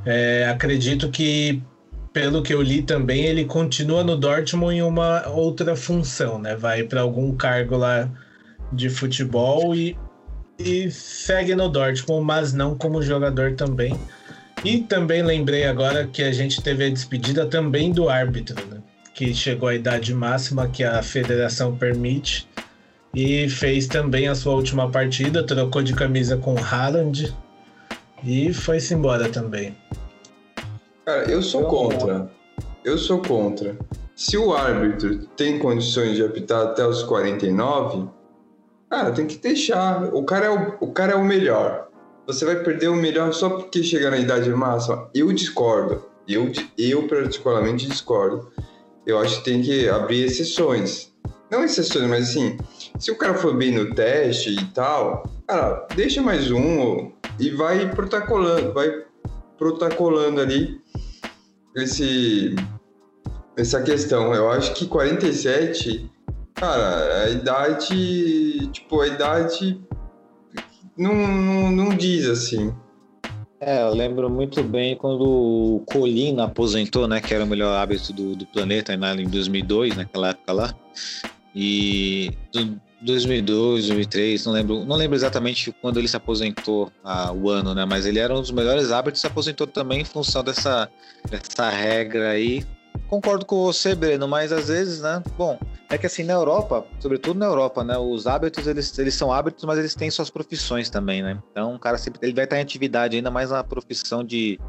é, acredito que pelo que eu li também, ele continua no Dortmund em uma outra função, né? Vai para algum cargo lá de futebol e, e segue no Dortmund, mas não como jogador também. E também lembrei agora que a gente teve a despedida também do árbitro, né? Que chegou à idade máxima que a federação permite e fez também a sua última partida, trocou de camisa com Haaland e foi-se embora também. Cara, eu sou contra. Eu sou contra. Se o árbitro tem condições de apitar até os 49, cara, tem que deixar. O cara é o, o, cara é o melhor. Você vai perder o melhor só porque chegar na idade máxima? Eu discordo. Eu, eu particularmente discordo. Eu acho que tem que abrir exceções. Não exceções, mas assim, se o cara for bem no teste e tal, cara, deixa mais um e vai protocolando, vai protocolando ali esse, essa questão. Eu acho que 47, cara, a idade, tipo, a idade não, não, não diz assim. É, eu lembro muito bem quando o Colina aposentou, né, que era o melhor hábito do, do planeta né, em 2002, naquela época lá. E 2002, 2003, não lembro, não lembro exatamente quando ele se aposentou, ah, o ano, né? Mas ele era um dos melhores árbitros, se aposentou também em função dessa, dessa regra aí. Concordo com você, Breno, mas às vezes, né? Bom, é que assim na Europa, sobretudo na Europa, né? Os hábitos eles, eles são hábitos, mas eles têm suas profissões também, né? Então, o cara sempre ele vai estar em atividade ainda mais na profissão de,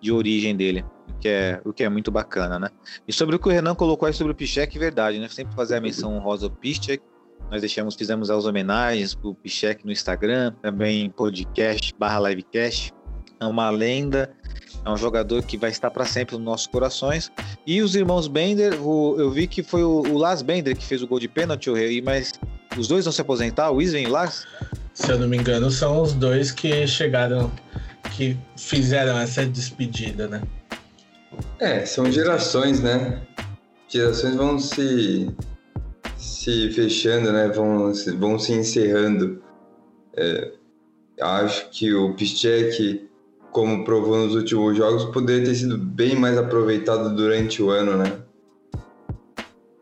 de origem dele, o que é, o que é muito bacana, né? E sobre o que o Renan colocou aí sobre o Pichek, verdade, né? Sempre fazer a menção rosa ao Pichek, nós deixamos, fizemos as homenagens para o Pichek no Instagram, também podcast barra livecast. É uma lenda, é um jogador que vai estar para sempre nos nossos corações. E os irmãos Bender, o, eu vi que foi o, o Lars Bender que fez o gol de pênalti, mas os dois vão se aposentar, o Isven e o Lars? Se eu não me engano, são os dois que chegaram, que fizeram essa despedida, né? É, são gerações, né? gerações vão se se fechando, né? Vão, vão se encerrando. É, acho que o Piszczek, como provou nos últimos jogos, poderia ter sido bem mais aproveitado durante o ano, né?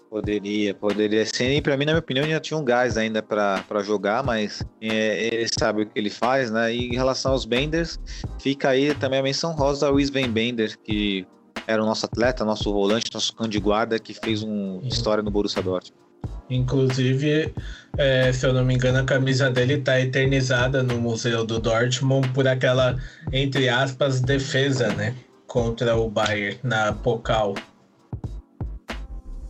Poderia, poderia ser. E para mim, na minha opinião, já tinha um gás ainda para jogar, mas é, ele sabe o que ele faz, né? E em relação aos Benders, fica aí também a menção rosa ao Sven Bender, que era o nosso atleta, nosso volante, nosso cão de guarda, que fez uma história no Borussia Dortmund. Inclusive, é, se eu não me engano, a camisa dele está eternizada no Museu do Dortmund por aquela, entre aspas, defesa, né? Contra o Bayern na Pokal.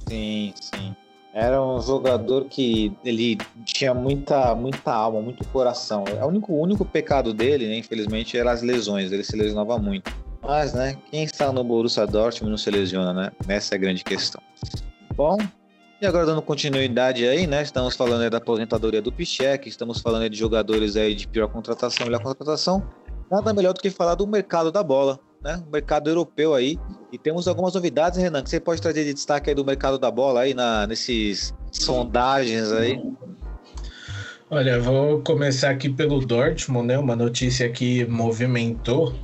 Sim, sim. Era um jogador que ele tinha muita, muita alma, muito coração. O único, o único pecado dele, né, infelizmente, era as lesões. Ele se lesionava muito. Mas, né, quem está no Borussia Dortmund não se lesiona, né? Essa é a grande questão. Bom, e agora dando continuidade aí, né? Estamos falando aí da aposentadoria do Pichek, estamos falando aí de jogadores aí de pior contratação, melhor contratação. Nada melhor do que falar do mercado da bola, né? O mercado europeu aí. E temos algumas novidades, Renan, que você pode trazer de destaque aí do mercado da bola aí, na, nesses sondagens aí. Olha, vou começar aqui pelo Dortmund, né? Uma notícia que movimentou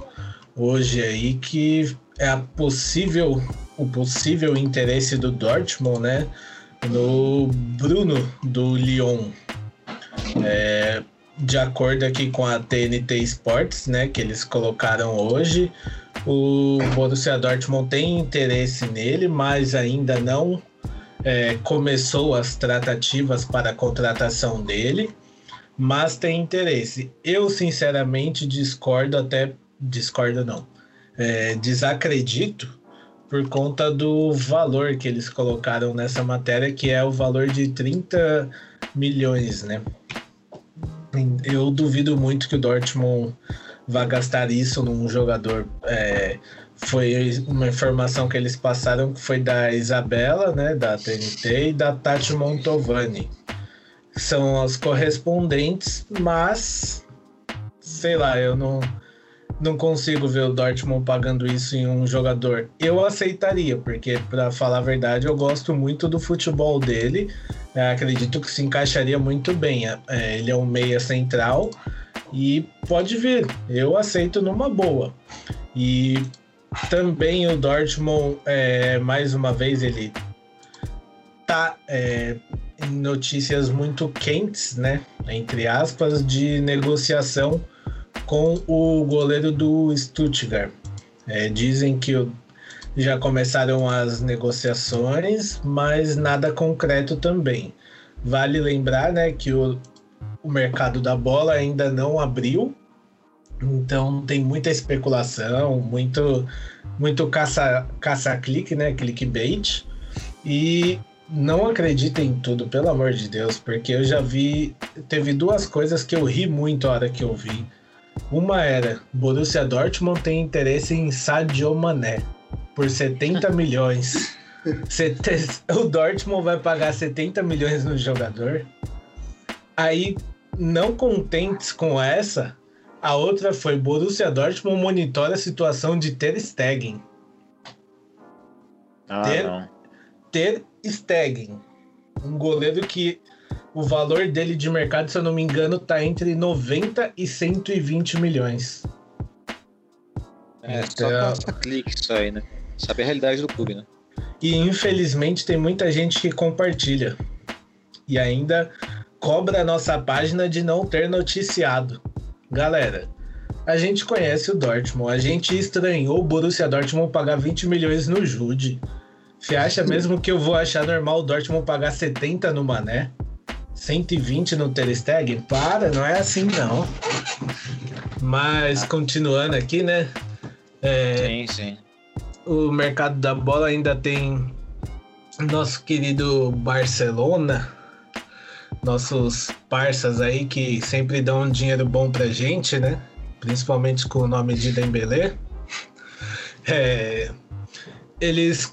hoje aí que é a possível, o possível interesse do Dortmund, né? No Bruno do Lyon. É, de acordo aqui com a TNT Sports, né, que eles colocaram hoje, o Borussia Dortmund tem interesse nele, mas ainda não é, começou as tratativas para a contratação dele, mas tem interesse. Eu sinceramente discordo até discordo não, é, desacredito por conta do valor que eles colocaram nessa matéria, que é o valor de 30 milhões, né? Eu duvido muito que o Dortmund vá gastar isso num jogador. É, foi uma informação que eles passaram que foi da Isabela, né, da TNT, e da Tati Montovani. São as correspondentes, mas sei lá, eu não não consigo ver o Dortmund pagando isso em um jogador. Eu aceitaria, porque, para falar a verdade, eu gosto muito do futebol dele. É, acredito que se encaixaria muito bem. É, ele é um meia central e pode vir. Eu aceito numa boa. E também o Dortmund, é, mais uma vez, ele tá é, em notícias muito quentes, né? Entre aspas, de negociação com o goleiro do Stuttgart. É, dizem que já começaram as negociações, mas nada concreto também. Vale lembrar né, que o, o mercado da bola ainda não abriu, então tem muita especulação, muito, muito caça, caça-clique, né, clickbait. E não acreditem em tudo, pelo amor de Deus, porque eu já vi. Teve duas coisas que eu ri muito a hora que eu vi. Uma era: Borussia Dortmund tem interesse em Sadio Mané por 70 milhões. O Dortmund vai pagar 70 milhões no jogador. Aí, não contentes com essa, a outra foi Borussia Dortmund monitora a situação de Ter Stegen. Ah, ter, não. Ter Stegen, um goleiro que o valor dele de mercado, se eu não me engano, tá entre 90 e 120 milhões. É, então... só passa clique isso aí, né? Sabe a realidade do clube, né? E infelizmente tem muita gente que compartilha. E ainda cobra a nossa página de não ter noticiado. Galera, a gente conhece o Dortmund, a gente estranhou o Borussia Dortmund pagar 20 milhões no Jude. Você acha mesmo que eu vou achar normal o Dortmund pagar 70 no Mané? 120 no Ter Stegen? Para, não é assim não. Mas continuando aqui, né? É, sim, sim. O mercado da bola ainda tem nosso querido Barcelona, nossos parças aí que sempre dão um dinheiro bom pra gente, né? Principalmente com o nome de Dembélé. É, eles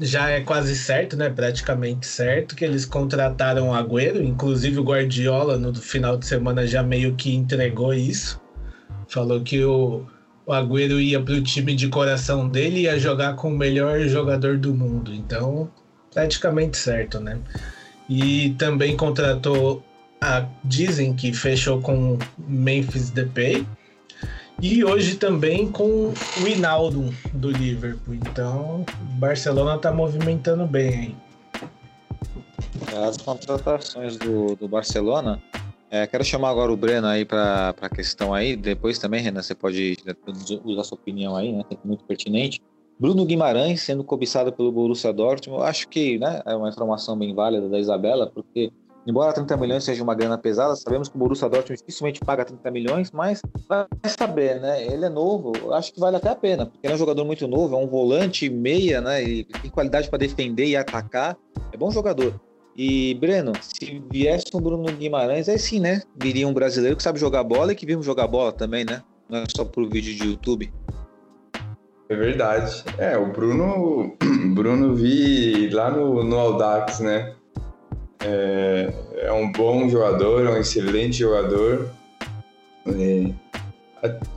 já é quase certo, né? Praticamente certo que eles contrataram o Agüero, inclusive o Guardiola no final de semana já meio que entregou isso. Falou que o, o Agüero ia para o time de coração dele e ia jogar com o melhor jogador do mundo. Então, praticamente certo, né? E também contratou a dizem que fechou com Memphis Depay e hoje também com o Hinaldo do Liverpool. Então, o Barcelona está movimentando bem aí. As contratações do, do Barcelona. É, quero chamar agora o Breno aí para a questão aí. Depois também, Renan, você pode usar sua opinião aí, né? É muito pertinente. Bruno Guimarães sendo cobiçado pelo Borussia Dortmund, eu acho que né, é uma informação bem válida da Isabela, porque embora 30 milhões seja uma grana pesada, sabemos que o Borussia Dortmund dificilmente paga 30 milhões, mas vai saber, né? Ele é novo, acho que vale até a pena, porque ele é um jogador muito novo, é um volante meia, né? E tem qualidade para defender e atacar, é bom jogador. E, Breno, se viesse um Bruno Guimarães, aí sim, né? Viria um brasileiro que sabe jogar bola e que vimos jogar bola também, né? Não é só por vídeo de YouTube. É verdade. É, o Bruno, Bruno vi lá no, no Audax, né? É, é um bom jogador, é um excelente jogador. É,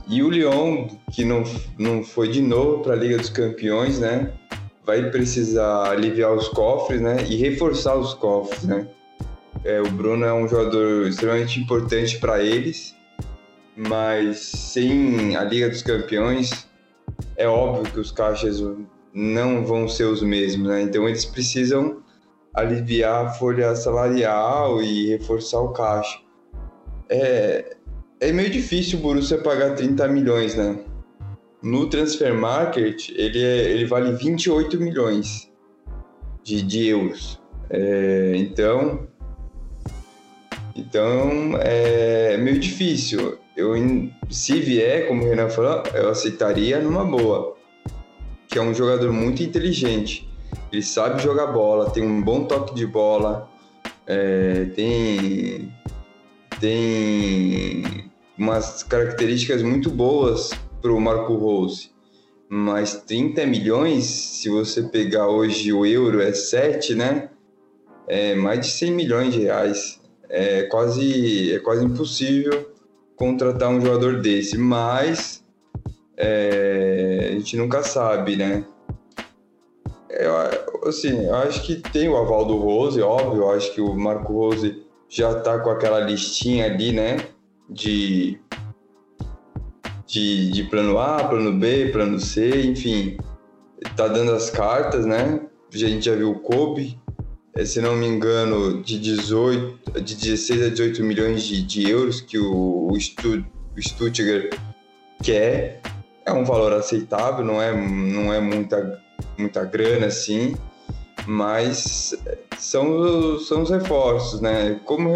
e o Lyon, que não, não foi de novo para a Liga dos Campeões, né? Vai precisar aliviar os cofres, né? E reforçar os cofres, né? É, o Bruno é um jogador extremamente importante para eles, mas sem a Liga dos Campeões é óbvio que os caixas não vão ser os mesmos, né? Então eles precisam aliviar a folha salarial e reforçar o caixa. É, é meio difícil o Borussia pagar 30 milhões, né? No Transfer Market, ele, é, ele vale 28 milhões de, de euros. É, então, então é meio difícil eu, se vier, como o Renan falou, eu aceitaria numa boa. Que é um jogador muito inteligente. Ele sabe jogar bola, tem um bom toque de bola, é, tem, tem umas características muito boas para o Marco Rose. Mas 30 milhões, se você pegar hoje o euro, é 7, né? É mais de 100 milhões de reais. É quase, é quase impossível contratar um jogador desse, mas é, a gente nunca sabe, né? Eu, assim, eu acho que tem o aval do Rose, óbvio, eu acho que o Marco Rose já tá com aquela listinha ali, né? De, de, de plano A, plano B, plano C, enfim, tá dando as cartas, né? A gente já viu o Kobe, é, se não me engano, de 18, de 16 a 18 milhões de, de euros que o, o, Stutt, o Stuttgart quer. É um valor aceitável, não é, não é muita, muita grana assim, mas são, são os reforços, né? Como,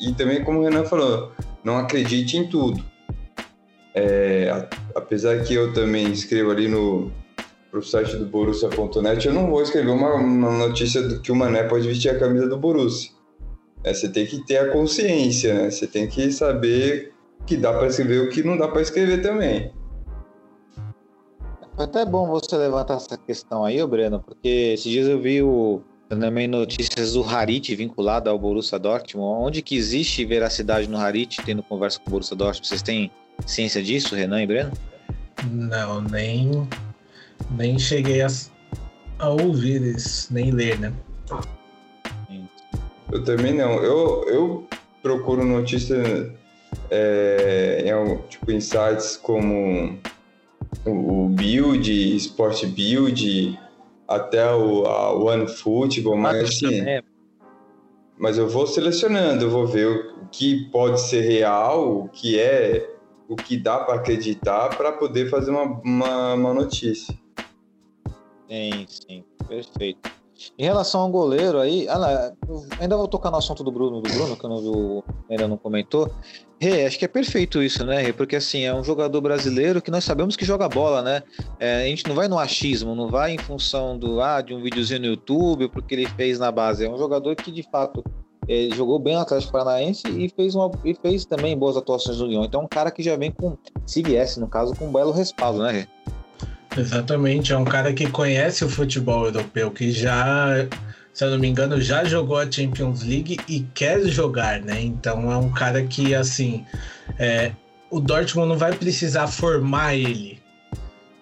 e também, como o Renan falou, não acredite em tudo. É, apesar que eu também escrevo ali no, pro site do Borussia.net, eu não vou escrever uma, uma notícia do que o Mané pode vestir a camisa do Borussia. É, você tem que ter a consciência, né? Você tem que saber que dá para escrever o que não dá para escrever também. Foi até bom você levantar essa questão aí, Breno, porque esses dias eu vi o, também notícias do Harit vinculado ao Borussia Dortmund. Onde que existe veracidade no Harit tendo conversa com o Borussia Dortmund? Vocês têm ciência disso, Renan e Breno? Não, nem nem cheguei a, a ouvir isso, nem ler, né? Eu também não. Eu, eu procuro notícias é, em, tipo, em sites como o, Build, Sport Build, até o a One Football, mas assim. Mas eu vou selecionando, eu vou ver o que pode ser real, o que é, o que dá para acreditar para poder fazer uma, uma, uma notícia. Sim, sim, perfeito. Em relação ao goleiro aí, ah, ainda vou tocar no assunto do Bruno, do Bruno, que eu não, ainda não comentou. Rê, acho que é perfeito isso, né, Rê? Porque assim, é um jogador brasileiro que nós sabemos que joga bola, né? É, a gente não vai no achismo, não vai em função do ah, de um videozinho no YouTube, porque ele fez na base. É um jogador que de fato é, jogou bem no Atlético Paranaense e fez, uma, e fez também boas atuações no Lyon. Então é um cara que já vem com, se viesse, no caso, com um belo respaldo, né, Rê? Exatamente, é um cara que conhece o futebol europeu, que já, se eu não me engano, já jogou a Champions League e quer jogar, né? Então é um cara que, assim, é, o Dortmund não vai precisar formar ele.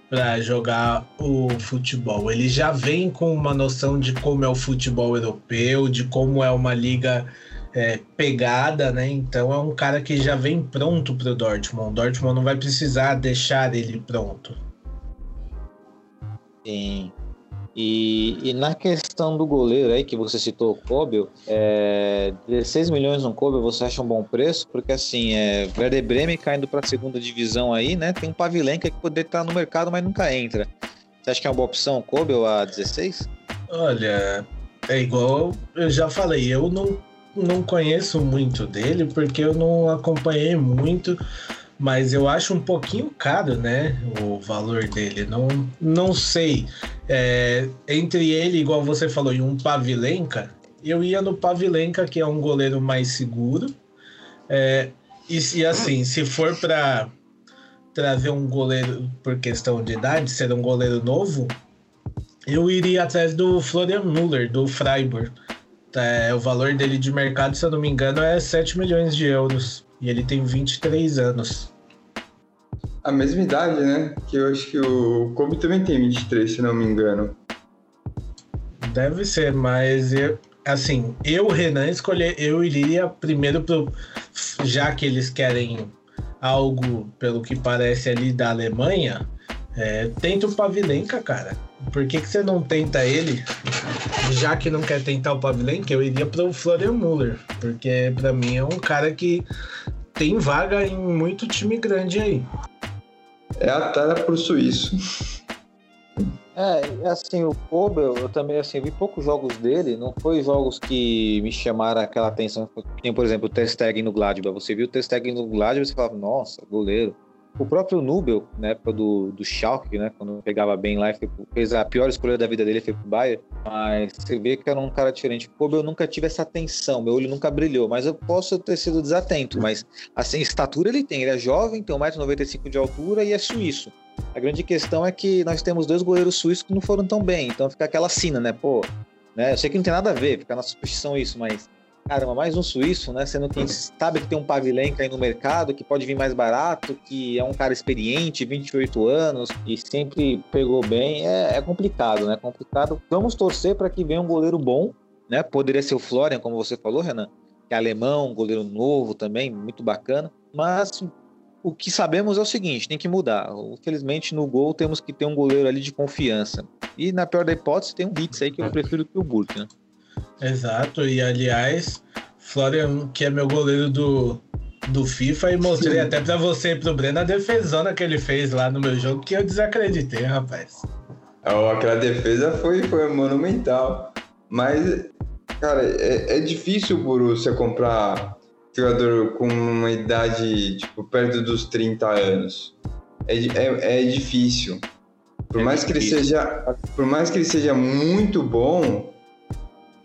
para jogar o futebol. Ele já vem com uma noção de como é o futebol europeu, de como é uma liga é, pegada, né? Então é um cara que já vem pronto para o Dortmund. O Dortmund não vai precisar deixar ele pronto. Sim. E, e, na questão do goleiro aí, que você citou o Kobel, é, 16 milhões no Kobel, você acha um bom preço? Porque assim, é, Werder Bremen caindo para a segunda divisão aí, né? Tem um Pavilenka que poderia estar no mercado, mas nunca entra. Você acha que é uma boa opção o a 16? Olha, é igual eu já falei, eu não, não conheço muito dele, porque eu não acompanhei muito mas eu acho um pouquinho caro, né? O valor dele. Não, não sei. É, entre ele, igual você falou, e um Pavilenka, eu ia no Pavilenka, que é um goleiro mais seguro. É, e, e assim, se for para trazer um goleiro por questão de idade, ser um goleiro novo, eu iria atrás do Florian Müller, do Freiburg. É, o valor dele de mercado, se eu não me engano, é 7 milhões de euros. E ele tem 23 anos. A mesma idade, né? Que eu acho que o Kobe também tem 23, se não me engano. Deve ser, mas eu, assim, eu, Renan, escolher, eu iria primeiro pro. Já que eles querem algo, pelo que parece ali, da Alemanha, é, tenta o Pavilenka, cara. Por que, que você não tenta ele? Já que não quer tentar o Pavilenka, eu iria pro Florian Müller. Porque para mim é um cara que tem vaga em muito time grande aí. É a tara pro suíço. É, assim, o Kobe, eu também assim, vi poucos jogos dele, não foi jogos que me chamaram aquela atenção, como por exemplo o Testegen no Gladbach. Você viu o Testegen no Gladbach e você falava, nossa, goleiro. O próprio Nubel, na época do, do Schalke, né, quando pegava bem lá, fez a pior escolha da vida dele, foi pro Bayern, mas você vê que era um cara diferente. O Kobe eu nunca tive essa atenção, meu olho nunca brilhou, mas eu posso ter sido desatento, mas assim, estatura ele tem, ele é jovem, tem 1,95m de altura e é suíço. A grande questão é que nós temos dois goleiros suíços que não foram tão bem, então fica aquela sina, né, pô, né, eu sei que não tem nada a ver, fica na suspeição isso, mas caramba, mais um suíço, né? Sendo que a gente sabe que tem um Pavilenka aí no mercado que pode vir mais barato, que é um cara experiente, 28 anos e sempre pegou bem. É, é complicado, né? É complicado. Vamos torcer para que venha um goleiro bom, né? Poderia ser o Florian, como você falou, Renan, que é alemão, um goleiro novo também, muito bacana. Mas o que sabemos é o seguinte: tem que mudar. Infelizmente, no gol temos que ter um goleiro ali de confiança. E na pior da hipótese, tem um Vitz aí que eu prefiro que o Burke, né? Exato, e aliás, Florian, que é meu goleiro do, do FIFA, e mostrei até pra você e pro Breno a defesona que ele fez lá no meu jogo, que eu desacreditei, rapaz. Oh, aquela defesa foi, foi monumental. Mas, cara, é, é difícil o Borussia comprar jogador com uma idade, tipo, perto dos 30 anos. É, é, é difícil. Por é mais difícil. que ele seja, por mais que ele seja muito bom,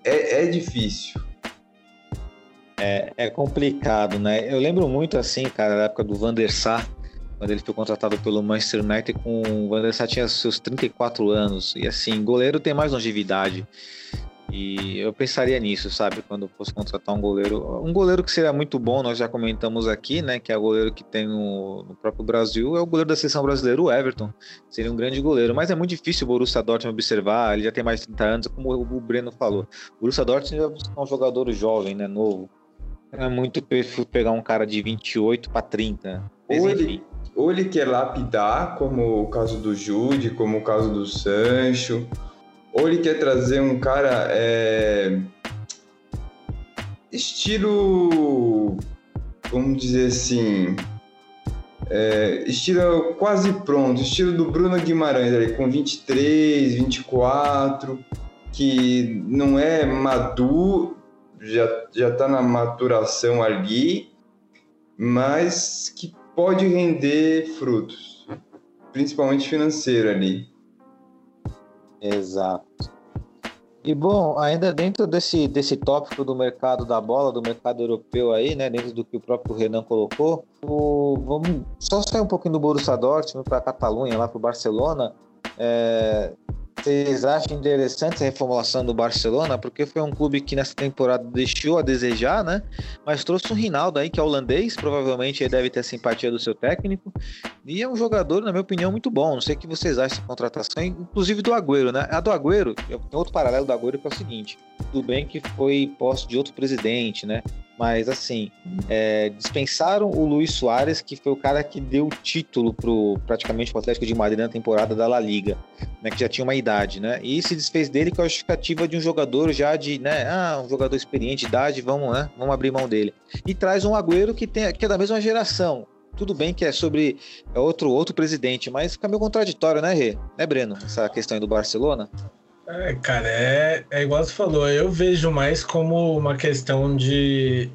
é, é difícil. É, é complicado, né? Eu lembro muito assim, cara, da época do Van der Sar, quando ele foi contratado pelo Manchester United com o Van der Sar tinha seus 34 anos e assim, goleiro tem mais longevidade. E eu pensaria nisso, sabe? Quando fosse contratar um goleiro. Um goleiro que seria muito bom, nós já comentamos aqui, né? Que é o goleiro que tem no, no próprio Brasil, é o goleiro da seleção brasileira, o Everton. Seria um grande goleiro. Mas é muito difícil o Borussia Dortmund observar, ele já tem mais de 30 anos, como o Breno falou. O Borussia Dortmund é um jogador jovem, né? Novo. É muito perfil pegar um cara de 28 para 30. Ou ele, ou ele quer lapidar, como o caso do Jude, como o caso do Sancho ou ele quer trazer um cara é, estilo, vamos dizer assim, é, estilo quase pronto, estilo do Bruno Guimarães, ali, com 23, 24, que não é maduro, já, já tá na maturação ali, mas que pode render frutos, principalmente financeiro ali. Exato. E bom, ainda dentro desse, desse tópico do mercado da bola, do mercado europeu aí, né, dentro do que o próprio Renan colocou, o, vamos só sair um pouquinho do Borussia Dortmund para a Catalunha, lá para o Barcelona. É, Vocês acham interessante essa reformulação do Barcelona? Porque foi um clube que nessa temporada deixou a desejar, né? Mas trouxe um Rinaldo aí, que é holandês, provavelmente ele deve ter a simpatia do seu técnico. E é um jogador, na minha opinião, muito bom. Não sei o que vocês acham dessa contratação, inclusive do Agüero, né? A do Agüero, tem outro paralelo do Agüero que é o seguinte: tudo bem que foi posto de outro presidente, né? Mas assim, é, dispensaram o Luiz Soares, que foi o cara que deu o título pro, praticamente pro Atlético de Madrid na temporada da La Liga, né? Que já tinha uma idade, né? E se desfez dele com a justificativa de um jogador já de, né? Ah, um jogador experiente, de idade, vamos, né? Vamos abrir mão dele. E traz um Agüero que, tem, que é da mesma geração. Tudo bem que é sobre é outro, outro presidente, mas fica meio contraditório, né, Rê? Né, Breno? Essa questão aí do Barcelona. É, cara, é, é igual você falou, eu vejo mais como uma questão de,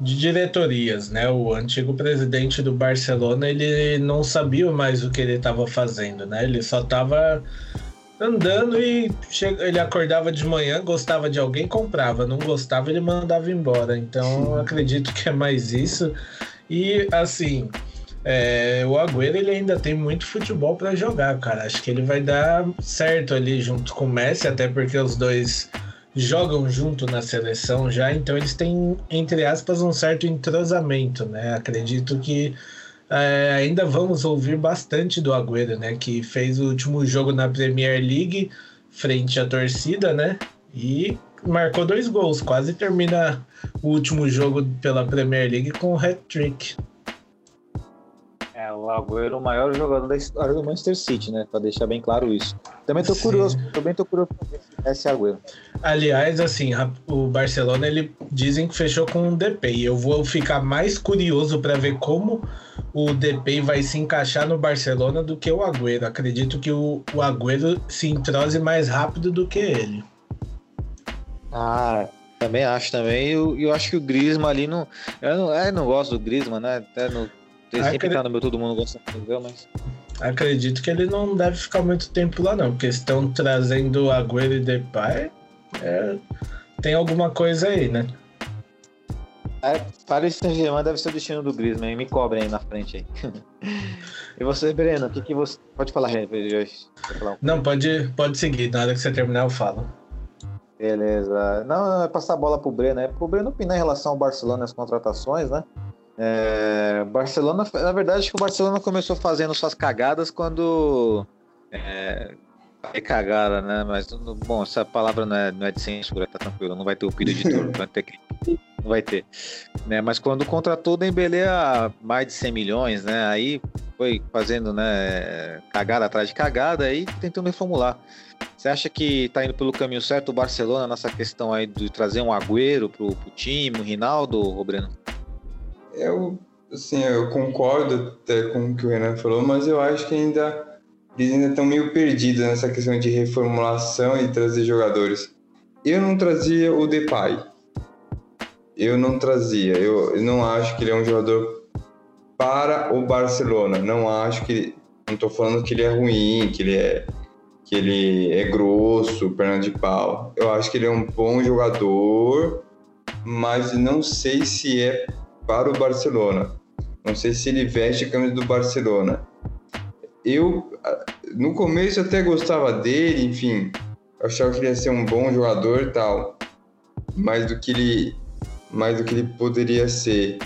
de diretorias, né? O antigo presidente do Barcelona, ele não sabia mais o que ele estava fazendo, né? Ele só estava andando e ele acordava de manhã, gostava de alguém, comprava, não gostava, ele mandava embora. Então, acredito que é mais isso. E, assim, é, o Agüero ele ainda tem muito futebol para jogar, cara. Acho que ele vai dar certo ali junto com o Messi, até porque os dois jogam junto na seleção já, então eles têm, entre aspas, um certo entrosamento, né? Acredito que é, ainda vamos ouvir bastante do Agüero, né? Que fez o último jogo na Premier League frente à torcida, né? E marcou dois gols, quase termina o último jogo pela Premier League com o hat-trick. É, o Agüero, o maior jogador da história do Manchester City, né? Pra deixar bem claro isso. Também tô Sim. curioso, também tô curioso pra ver esse Agüero. Aliás, assim, o Barcelona, ele dizem que fechou com o DP. Eu vou ficar mais curioso para ver como o DP vai se encaixar no Barcelona do que o Agüero. Acredito que o, o Agüero se entrose mais rápido do que ele. Ah, também acho também. E eu, eu, acho que o Griezmann ali não. Eu não, eu não gosto do Griezmann, né? Até no ele sempre tá no meu todo mundo gosta? Mas. Acredito que ele não deve ficar muito tempo lá, não, porque estão trazendo Agüero e Depay. É... Tem alguma coisa aí, né? É, Paris Saint-Germain deve ser o destino do Griezmann, me cobrem aí na frente aí. e você, Breno, o que, que você. Pode falar, falar Não, pode, pode seguir, na hora que você terminar eu falo. Beleza. Não, é passar a bola pro Breno, é pro Breno opinar em relação ao Barcelona e as contratações, né? É, Barcelona, na verdade, acho que o Barcelona começou fazendo suas cagadas quando. É, cagada, né? Mas, bom, essa palavra não é, não é de censura, tá tranquilo, não vai ter o pedido editor, não vai ter não vai ter. Né? Mas quando contratou o Dembélé a mais de 100 milhões, né? Aí foi fazendo, né, cagada atrás de cagada aí tentando reformular. Você acha que tá indo pelo caminho certo o Barcelona nessa questão aí de trazer um Agüero pro, pro time, o Rinaldo, Robreno? Eu, assim, eu concordo até com o que o Renan falou, mas eu acho que ainda eles ainda estão meio perdidos nessa questão de reformulação e trazer jogadores. Eu não trazia o Depay. Eu não trazia. Eu, eu não acho que ele é um jogador para o Barcelona. Não acho que não estou falando que ele é ruim, que ele é que ele é grosso, perna de pau. Eu acho que ele é um bom jogador, mas não sei se é para o Barcelona. Não sei se ele veste a camisa do Barcelona. Eu, no começo, até gostava dele, enfim, achava que ele ia ser um bom jogador e tal, mais do que ele, mais do que ele poderia ser.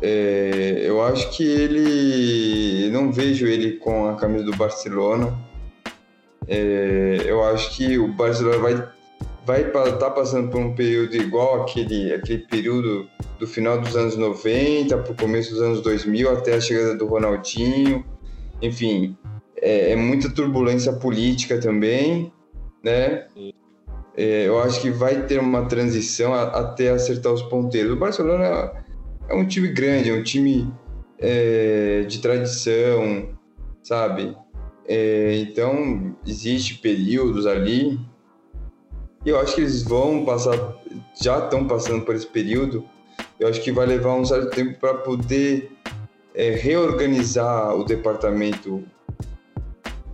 É, eu acho que ele, não vejo ele com a camisa do Barcelona. É, eu acho que o Barcelona vai vai estar tá passando por um período igual aquele, aquele período do final dos anos 90 para o começo dos anos 2000 até a chegada do Ronaldinho. Enfim, é, é muita turbulência política também, né? É, eu acho que vai ter uma transição a, até acertar os ponteiros. O Barcelona é, um time grande, é um time é, de tradição, sabe? É, então, existe períodos ali e eu acho que eles vão passar, já estão passando por esse período. Eu acho que vai levar um certo tempo para poder é, reorganizar o departamento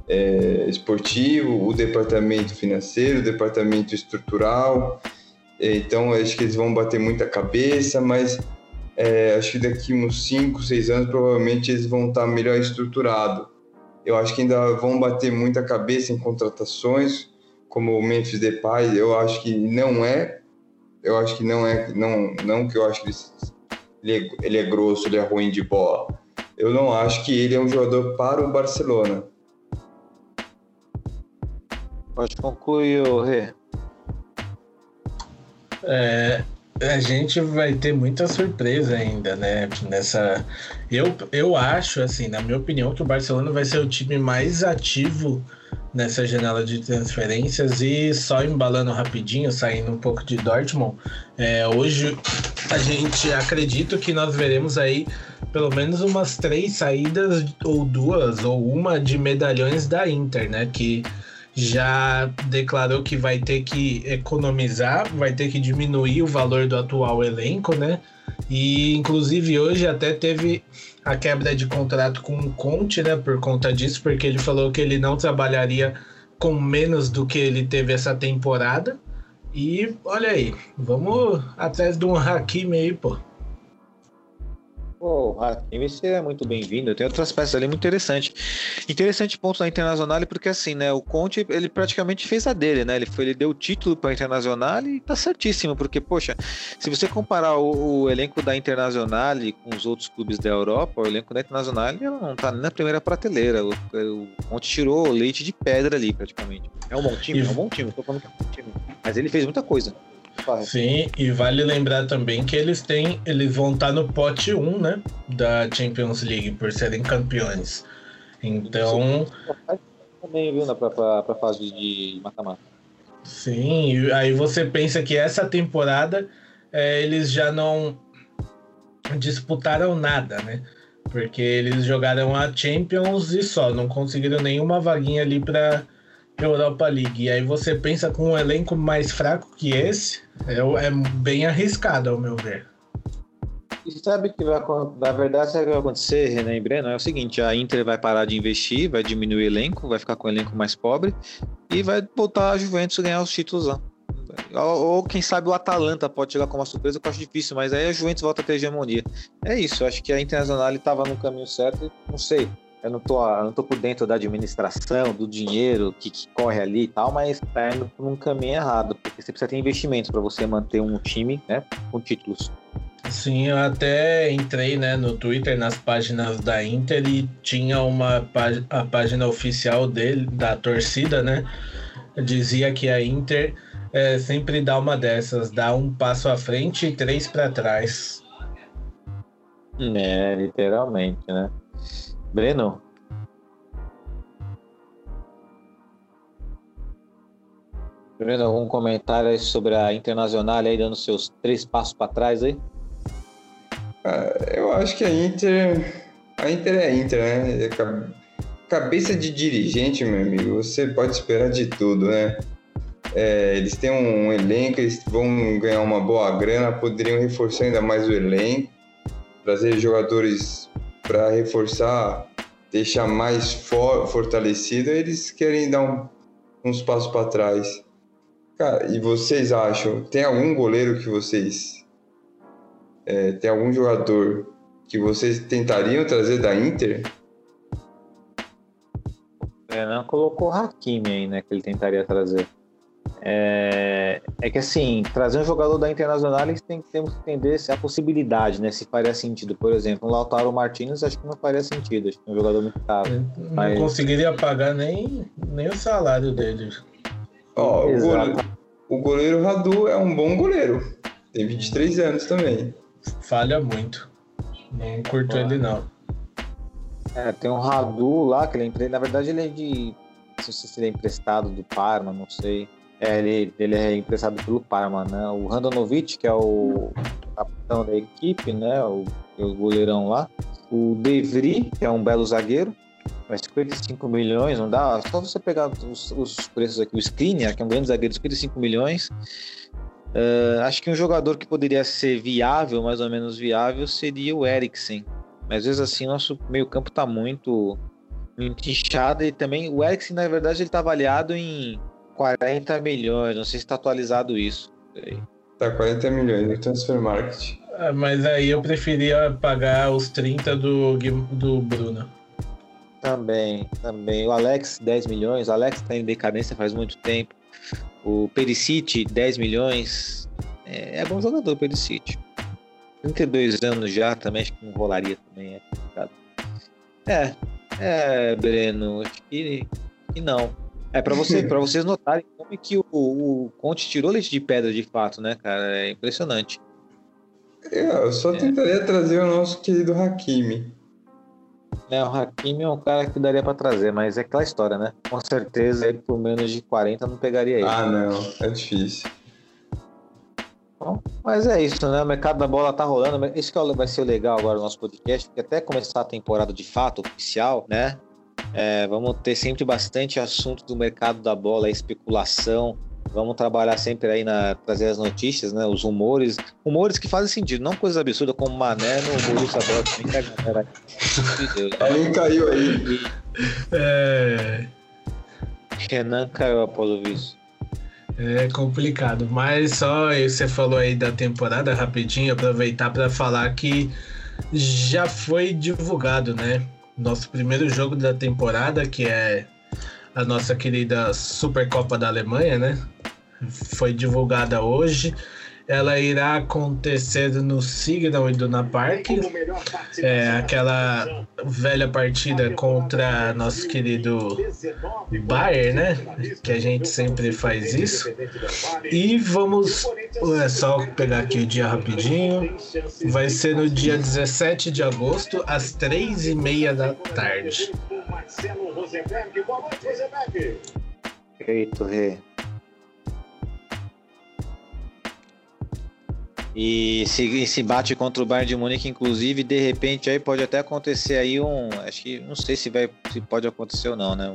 é, esportivo, o departamento financeiro, o departamento estrutural. Então, acho que eles vão bater muita cabeça, mas é, acho que daqui uns 5, 6 anos, provavelmente eles vão estar melhor estruturados. Eu acho que ainda vão bater muita cabeça em contratações, como o Memphis Depay. Eu acho que não é. Eu acho que não é. Não, não que eu acho que ele é, ele é grosso, ele é ruim de bola. Eu não acho que ele é um jogador para o Barcelona. Pode concluir, Rê. É, a gente vai ter muita surpresa ainda, né? Nessa. Eu, eu acho, assim, na minha opinião, que o Barcelona vai ser o time mais ativo nessa janela de transferências e só embalando rapidinho, saindo um pouco de Dortmund. É, hoje a gente acredita que nós veremos aí pelo menos umas três saídas, ou duas, ou uma de medalhões da Inter, né? Que já declarou que vai ter que economizar, vai ter que diminuir o valor do atual elenco, né? E inclusive hoje até teve a quebra de contrato com o Conte, né? Por conta disso, porque ele falou que ele não trabalharia com menos do que ele teve essa temporada. E olha aí, vamos atrás de um Hakimi aí, pô. Pô, Hakimi seria muito bem-vindo. Tem outras peças ali muito interessantes. Interessante ponto da Internacional, porque assim, né? O Conte, ele praticamente fez a dele, né? Ele foi, ele deu o título para a Internacional e tá certíssimo, porque, poxa, se você comparar o, o, elenco da Internacional com os outros clubes da Europa, o elenco da Internacional ela não tá nem na primeira prateleira. O, o Conte tirou leite de pedra ali, praticamente. É um bom time, é um bom time, tô falando que é um bom time. Mas ele fez muita coisa. Sim, e vale lembrar também que eles têm, eles vão estar no pote 1, né, da Champions League por serem campeões. Então, também viu para para fase de mata-mata. Sim, e aí você pensa que essa temporada é, eles já não disputaram nada, né? Porque eles jogaram a Champions e só, não conseguiram nenhuma vaguinha ali para Europa League. E aí você pensa com um elenco mais fraco que esse, é, é bem arriscado, ao meu ver. E sabe que vai, na verdade, sabe o que vai acontecer, Renan e Breno? É o seguinte: a Inter vai parar de investir, vai diminuir o elenco, vai ficar com o elenco mais pobre e vai voltar a Juventus ganhar os títulos lá. Ou, ou, quem sabe o Atalanta pode chegar com uma surpresa, que eu acho difícil, mas aí a Juventus volta a ter hegemonia. É isso, acho que a Internacional estava no caminho certo, não sei eu não tô, eu não tô por dentro da administração, do dinheiro que, que corre ali e tal, mas tá indo por um caminho errado, porque você precisa ter investimentos para você manter um time, né, com títulos. Sim, eu até entrei né, no Twitter, nas páginas da Inter e tinha uma a página oficial dele, da torcida, né? Dizia que a Inter é, sempre dá uma dessas, dá um passo à frente e três para trás. É, literalmente, né? Breno? Breno, algum comentário aí sobre a Internacional aí dando seus três passos para trás aí? Ah, eu acho que a Inter. A Inter é a Inter, né? É cabeça de dirigente, meu amigo, você pode esperar de tudo, né? É, eles têm um elenco, eles vão ganhar uma boa grana, poderiam reforçar ainda mais o elenco, trazer jogadores para reforçar, deixar mais for, fortalecido, eles querem dar um, uns passos para trás. Cara, e vocês acham, tem algum goleiro que vocês. É, tem algum jogador que vocês tentariam trazer da Inter? É, não colocou Hakimi aí, né? Que ele tentaria trazer. É, é, que assim, trazer um jogador da Internacional, eles têm, temos que entender se a possibilidade, né? Se faria sentido. Por exemplo, o Lautaro Martins, acho que não faria sentido. Acho que é um jogador muito caro. Não mas... conseguiria pagar nem, nem o salário dele. Ó, oh, o, goleiro, o goleiro Radu é um bom goleiro. Tem 23 anos também. Falha muito. Não curto ah. ele, não. É, tem um Radu lá, que ele é, na verdade ele é de. Não sei se ele é emprestado do Parma, não sei. É, ele, ele é emprestado pelo Parma, né? O Randonovic, que é o capitão da equipe, né? O, o goleirão lá. O Devry, que é um belo zagueiro. Mas 55 milhões, não dá? Só você pegar os, os preços aqui. O Skriniar, que é um grande zagueiro, 55 milhões. Uh, acho que um jogador que poderia ser viável, mais ou menos viável, seria o Eriksen. Mas às vezes assim, nosso meio campo tá muito, muito inchado. E também o Eriksen, na verdade, ele tá avaliado em 40 milhões, não sei se está atualizado isso. Tá 40 milhões no Transfer Market. Ah, mas aí eu preferia pagar os 30 do, do Bruno. Também, também. O Alex, 10 milhões. O Alex tá em decadência faz muito tempo. O Perisic, 10 milhões. É, é bom jogador o Perisic. 32 anos já, também acho que não rolaria também. É complicado. É, é, Breno, acho que, que não. É para você, para vocês notarem como é que o, o Conte tirou leite de pedra de fato, né, cara? É impressionante. É, eu só tentaria trazer o nosso querido Hakimi. É, o Hakimi é um cara que daria para trazer, mas é aquela história, né? Com certeza ele por menos de 40 não pegaria ele. Ah, não, é difícil. Bom, mas é isso, né? O mercado da bola tá rolando. Isso que vai ser legal agora do nosso podcast, porque até começar a temporada de fato oficial, né? É, vamos ter sempre bastante assunto do mercado da bola, especulação. Vamos trabalhar sempre aí na trazer as notícias, né? Os rumores, rumores que fazem sentido, não coisas absurdas como Mané no Borussia Dortmund. Alguém caiu aí. É, Renan caiu após o visto. é complicado, mas só você falou aí da temporada rapidinho, aproveitar para falar que já foi divulgado, né? Nosso primeiro jogo da temporada, que é a nossa querida Supercopa da Alemanha, né? Foi divulgada hoje. Ela irá acontecer no Signal Iduna Park. É aquela velha partida contra nosso querido Bayern, né? Que a gente sempre faz isso. E vamos. É só pegar aqui o dia rapidinho. Vai ser no dia 17 de agosto, às 3h30 da tarde. Perfeito, Rê. E se, se bate contra o Bayern de Munique, inclusive, de repente aí pode até acontecer aí um, acho que não sei se vai, se pode acontecer ou não, né?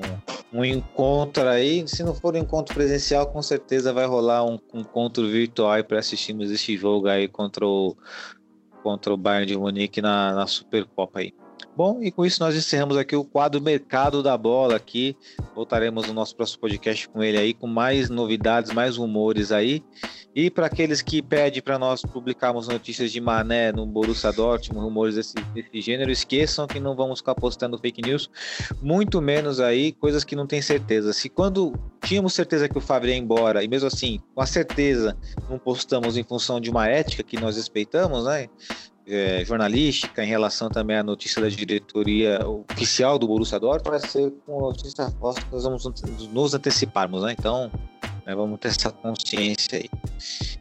Um, um encontro aí, se não for um encontro presencial, com certeza vai rolar um, um encontro virtual para assistirmos esse jogo aí contra o contra o Bayern de Munique na, na Supercopa aí. Bom, e com isso nós encerramos aqui o quadro Mercado da Bola aqui. Voltaremos no nosso próximo podcast com ele aí, com mais novidades, mais rumores aí. E para aqueles que pedem para nós publicarmos notícias de Mané no Borussia Dortmund, rumores desse, desse gênero, esqueçam que não vamos ficar postando fake news, muito menos aí coisas que não tem certeza. Se quando tínhamos certeza que o Fábio ia embora, e mesmo assim, com a certeza, não postamos em função de uma ética que nós respeitamos, né? É, jornalística em relação também à notícia da diretoria oficial do Borussia Dortmund vai ser com notícia posta nós vamos nos anteciparmos, né? Então, né, vamos ter essa consciência aí.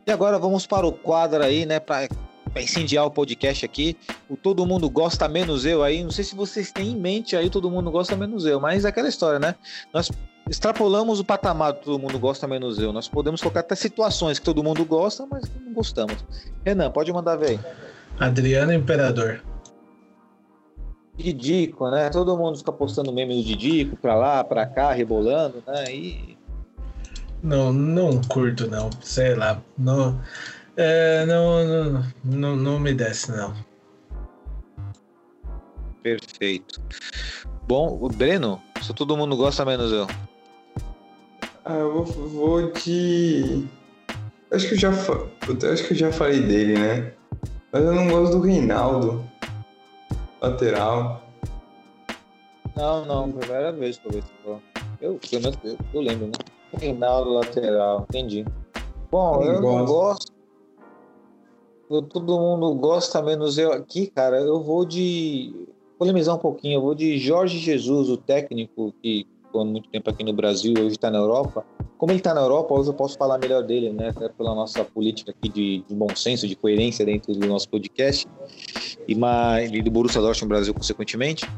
E agora vamos para o quadro aí, né, para incendiar o podcast aqui. O Todo Mundo Gosta Menos Eu aí. Não sei se vocês têm em mente aí Todo Mundo Gosta Menos Eu, mas é aquela história, né? Nós extrapolamos o patamar do Todo Mundo Gosta Menos Eu. Nós podemos colocar até situações que todo mundo gosta, mas que não gostamos. Renan, pode mandar ver aí. Adriano Imperador. Didico, né? Todo mundo fica postando meme do Didico pra lá, pra cá, rebolando, né? E Não, não curto, não. Sei lá. Não, é, não, não, não, não me desce, não. perfeito. Bom, o Breno, se todo mundo gosta, menos eu. Ah, eu vou, vou de. Acho que eu já fa... Acho que eu já falei dele, né? Mas eu não gosto do Reinaldo. Lateral. Não, não, primeira vez que eu isso. Eu, eu, eu lembro, né? Reinaldo lateral, entendi. Bom, Eu eu não gosto. gosto. Eu- todo mundo gosta, menos eu aqui, cara. Eu vou de. Polemizar um pouquinho, eu vou de Jorge Jesus, o técnico que ficou há muito tempo aqui no Brasil, hoje está na Europa. Como ele está na Europa, eu posso falar melhor dele, né? Até pela nossa política aqui de, de bom senso, de coerência dentro do nosso podcast. E, ma- e do Borussia Dortmund Brasil, consequentemente.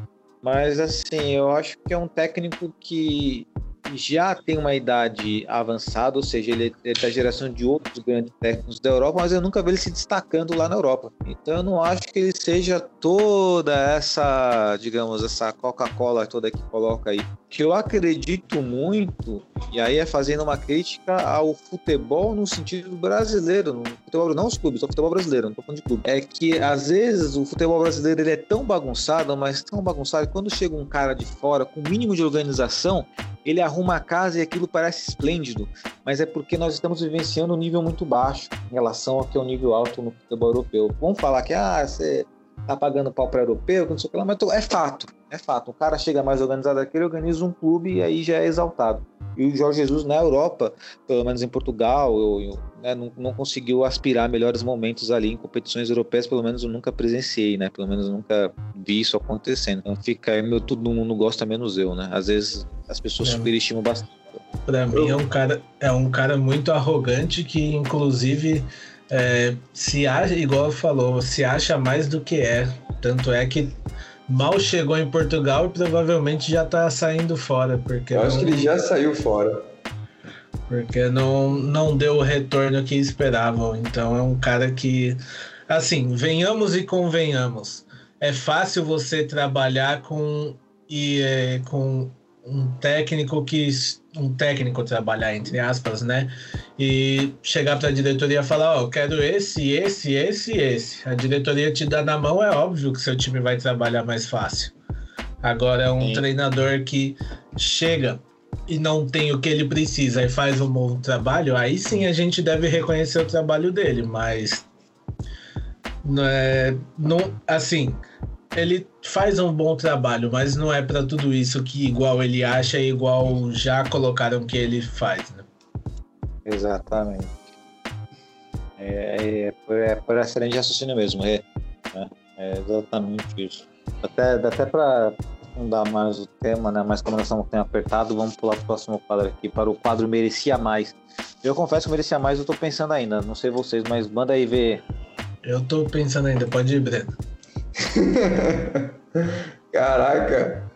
Mas assim, eu acho que é um técnico que já tem uma idade avançada, ou seja, ele é da geração de outros grandes técnicos da Europa, mas eu nunca vi ele se destacando lá na Europa. Então eu não acho que ele seja toda essa, digamos, essa Coca-Cola toda que coloca aí. Que eu acredito muito, e aí é fazendo uma crítica ao futebol no sentido brasileiro, no futebol, não os clubes, só futebol brasileiro, não tô falando de clube. É que às vezes o futebol brasileiro ele é tão bagunçado, mas tão bagunçado que quando chega um cara de fora com o mínimo de organização, ele arruma a casa e aquilo parece esplêndido, mas é porque nós estamos vivenciando um nível muito baixo em relação ao que é o nível alto no futebol europeu. Vamos falar que ah, você tá pagando pau para europeu, não sei o que lá, mas é fato, É fato. O cara chega mais organizado aqui, ele organiza um clube e aí já é exaltado. E o Jorge Jesus na Europa, pelo menos em Portugal, eu, eu, né, não, não, conseguiu aspirar melhores momentos ali em competições europeias, pelo menos eu nunca presenciei, né? Pelo menos eu nunca vi isso acontecendo. Então fica aí, meu, todo mundo gosta menos eu, né? Às vezes as pessoas é. superestimam bastante. Pra mim é um cara, é um cara muito arrogante que, inclusive, é, se acha, igual falou, se acha mais do que é. Tanto é que mal chegou em Portugal e provavelmente já tá saindo fora. Porque Eu acho não... que ele já saiu fora. Porque não, não deu o retorno que esperavam. Então é um cara que. Assim, venhamos e convenhamos. É fácil você trabalhar com, e, é, com um técnico que um técnico trabalhar entre aspas, né? E chegar para a diretoria e falar, ó, oh, quero esse, esse, esse, esse. A diretoria te dá na mão, é óbvio que seu time vai trabalhar mais fácil. Agora é um Sim. treinador que chega e não tem o que ele precisa e faz um bom trabalho, aí sim a gente deve reconhecer o trabalho dele, mas não é, não, assim, ele faz um bom trabalho, mas não é para tudo isso que igual ele acha e igual já colocaram que ele faz, né? Exatamente. É, é, é por essa linha de raciocínio mesmo, é, é, é exatamente isso. Até, até para não dar mais o tema, né? Mas como nós estamos tempo apertado, vamos pular para o próximo quadro aqui, para o quadro Merecia Mais. Eu confesso que merecia mais, eu estou pensando ainda, não sei vocês, mas manda aí ver. Eu estou pensando ainda, pode ir, Breno. Caraca,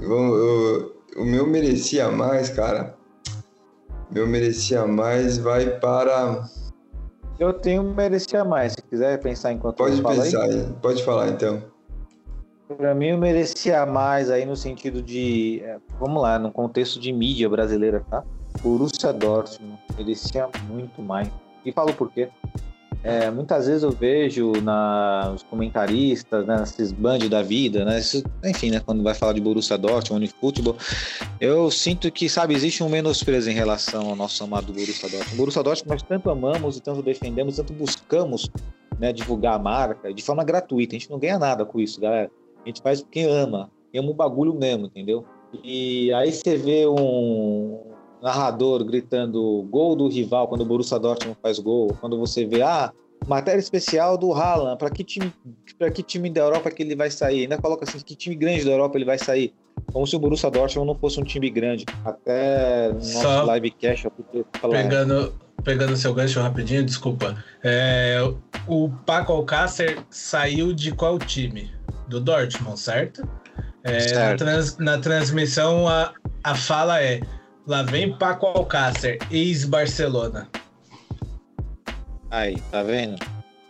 o, o meu merecia mais, cara. Meu merecia mais vai para. Eu tenho merecia mais. Se quiser pensar enquanto pode pensar aí. Pode falar então. Para mim, eu merecia mais aí no sentido de, é, vamos lá, no contexto de mídia brasileira, tá? Borussia Dortmund merecia muito mais. E falo por quê. É, muitas vezes eu vejo na, nos comentaristas, né, nesses bands da vida, né, isso, enfim, né, quando vai falar de Borussia Dortmund, futebol, eu sinto que, sabe, existe um menosprezo em relação ao nosso amado Borussia Dortmund. Borussia Dortmund nós tanto amamos e tanto defendemos, tanto buscamos né, divulgar a marca de forma gratuita. A gente não ganha nada com isso, galera. A gente faz porque ama, ama o bagulho mesmo, entendeu? E aí você vê um, narrador gritando gol do rival quando o Borussia Dortmund faz gol, quando você vê, ah, matéria especial do Haaland, para que time, para que time da Europa que ele vai sair? Ainda coloca assim, que time grande da Europa ele vai sair? Como se o Borussia Dortmund não fosse um time grande. Até no nosso Só livecast, pegando pegando seu gancho rapidinho, desculpa. É, o Paco Alcácer saiu de qual time? Do Dortmund, certo? É, certo. Na, trans, na, transmissão a, a fala é Lá vem Paco Alcácer, ex-Barcelona. Aí, tá vendo?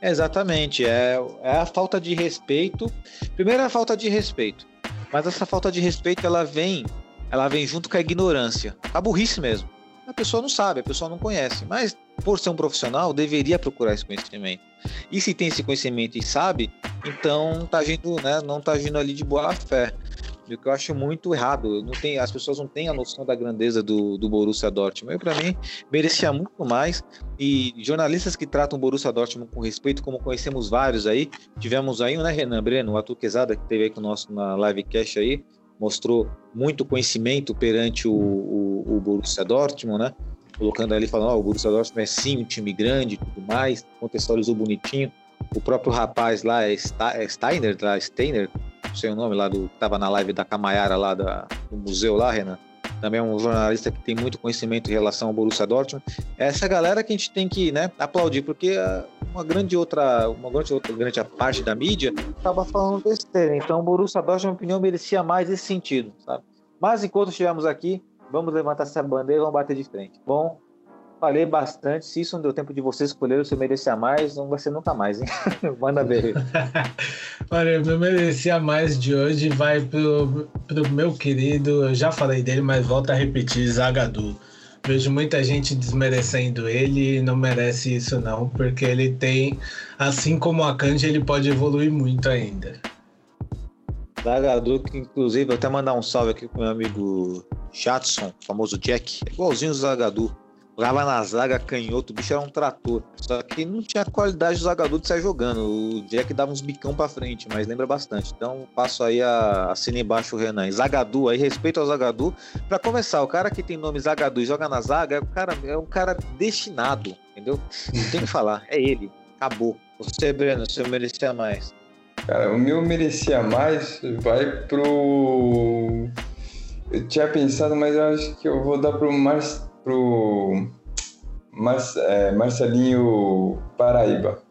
exatamente, é, é a falta de respeito. Primeiro é a falta de respeito. Mas essa falta de respeito, ela vem, ela vem junto com a ignorância. A burrice mesmo. A pessoa não sabe, a pessoa não conhece. Mas por ser um profissional, deveria procurar esse conhecimento. E se tem esse conhecimento e sabe, então tá agindo, né, não tá agindo ali de boa fé o que eu acho muito errado. Não tem, as pessoas não têm a noção da grandeza do, do Borussia Dortmund. Para mim, merecia muito mais. E jornalistas que tratam o Borussia Dortmund com respeito, como conhecemos vários aí. Tivemos aí, né, Renan Breno, o Atu Quesada, que teve aí com o nosso na livecast aí, mostrou muito conhecimento perante o, o, o Borussia Dortmund, né? Colocando ali, falando, oh, o Borussia Dortmund é sim um time grande e tudo mais, contextualizou bonitinho. O próprio rapaz lá é, é Steiner, lá, Steiner, não sei o nome lá do que tava na live da Camaiara lá da, do museu lá, Renan. Também é um jornalista que tem muito conhecimento em relação ao Borussia Dortmund. Essa galera que a gente tem que né, aplaudir, porque uma grande outra, uma grande outra grande parte da mídia estava falando besteira. Então o Borussia Dortmund, na minha opinião, merecia mais esse sentido, sabe? Mas enquanto estivermos aqui, vamos levantar essa bandeira e vamos bater de frente. Bom, falei bastante. Se isso não deu tempo de você escolher o seu merecia mais, não vai ser nunca mais, hein? Manda ver. Olha, meu merecia mais de hoje vai pro, pro meu querido, eu já falei dele, mas volta a repetir, Zagadu. Vejo muita gente desmerecendo ele e não merece isso não, porque ele tem, assim como a Kanji, ele pode evoluir muito ainda. Zagadu, que inclusive, vou até mandar um salve aqui pro meu amigo Chatson, famoso Jack, igualzinho o Zagadu Jogava na zaga, canhoto, o bicho era um trator. Só que não tinha qualidade do zagador de sair jogando. O Jack dava uns bicão pra frente, mas lembra bastante. Então passo aí a assina embaixo o Renan. Zagadu, aí respeito ao Zagadu. Pra começar, o cara que tem nome Zagadu e joga na zaga é um cara, é um cara destinado, entendeu? Não tem que falar, é ele. Acabou. Você, Breno, você merecia mais. Cara, o meu merecia mais vai pro. Eu tinha pensado, mas eu acho que eu vou dar pro Mar... pro Mar... é, Marcelinho Paraíba.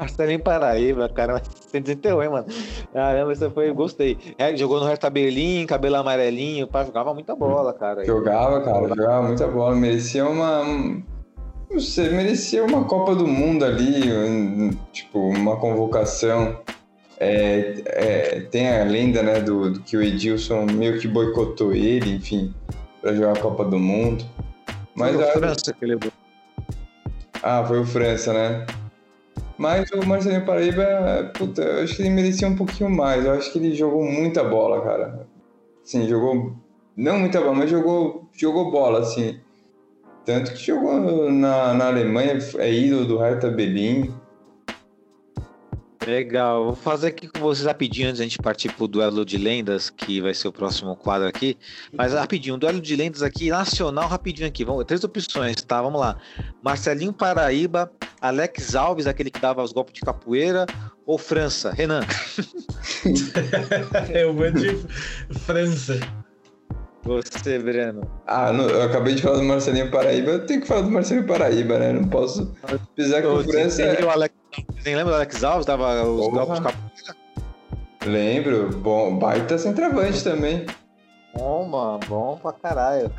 Marcelinho Paraíba, cara, 131, mano. Caramba, você foi, gostei. É, jogou no Hertha Berlim, cabelo amarelinho, pá, jogava muita bola, cara. Jogava, cara, jogava muita bola. Merecia uma. Você merecia uma Copa do Mundo ali, tipo, uma convocação. É, é, tem a lenda, né, do, do, que o Edilson meio que boicotou ele, enfim, para jogar a Copa do Mundo. Mas Foi o a- França que levou. Ah, foi o França, né? Mas o Marcelinho Paraíba, puta, eu acho que ele merecia um pouquinho mais. Eu acho que ele jogou muita bola, cara. Sim, jogou. Não muita bola, mas jogou, jogou bola, assim. Tanto que jogou na, na Alemanha, é ídolo do Hertha Berlim. Legal, vou fazer aqui com vocês rapidinho antes da gente partir pro duelo de lendas, que vai ser o próximo quadro aqui. Mas rapidinho, um duelo de lendas aqui, nacional, rapidinho aqui. Vamos, três opções, tá? Vamos lá. Marcelinho Paraíba, Alex Alves, aquele que dava os golpes de capoeira, ou França? Renan. Eu vou de França. Você, Breno. Ah, não, eu acabei de falar do Marcelinho Paraíba, eu tenho que falar do Marcelinho Paraíba, né? Não posso. Que o França. Lembra o Alex, você lembra do Alex Alves? Dava os Porra. golpes de capoeira? Lembro, bom, baita centroavante também. Bom, mano, bom pra caralho.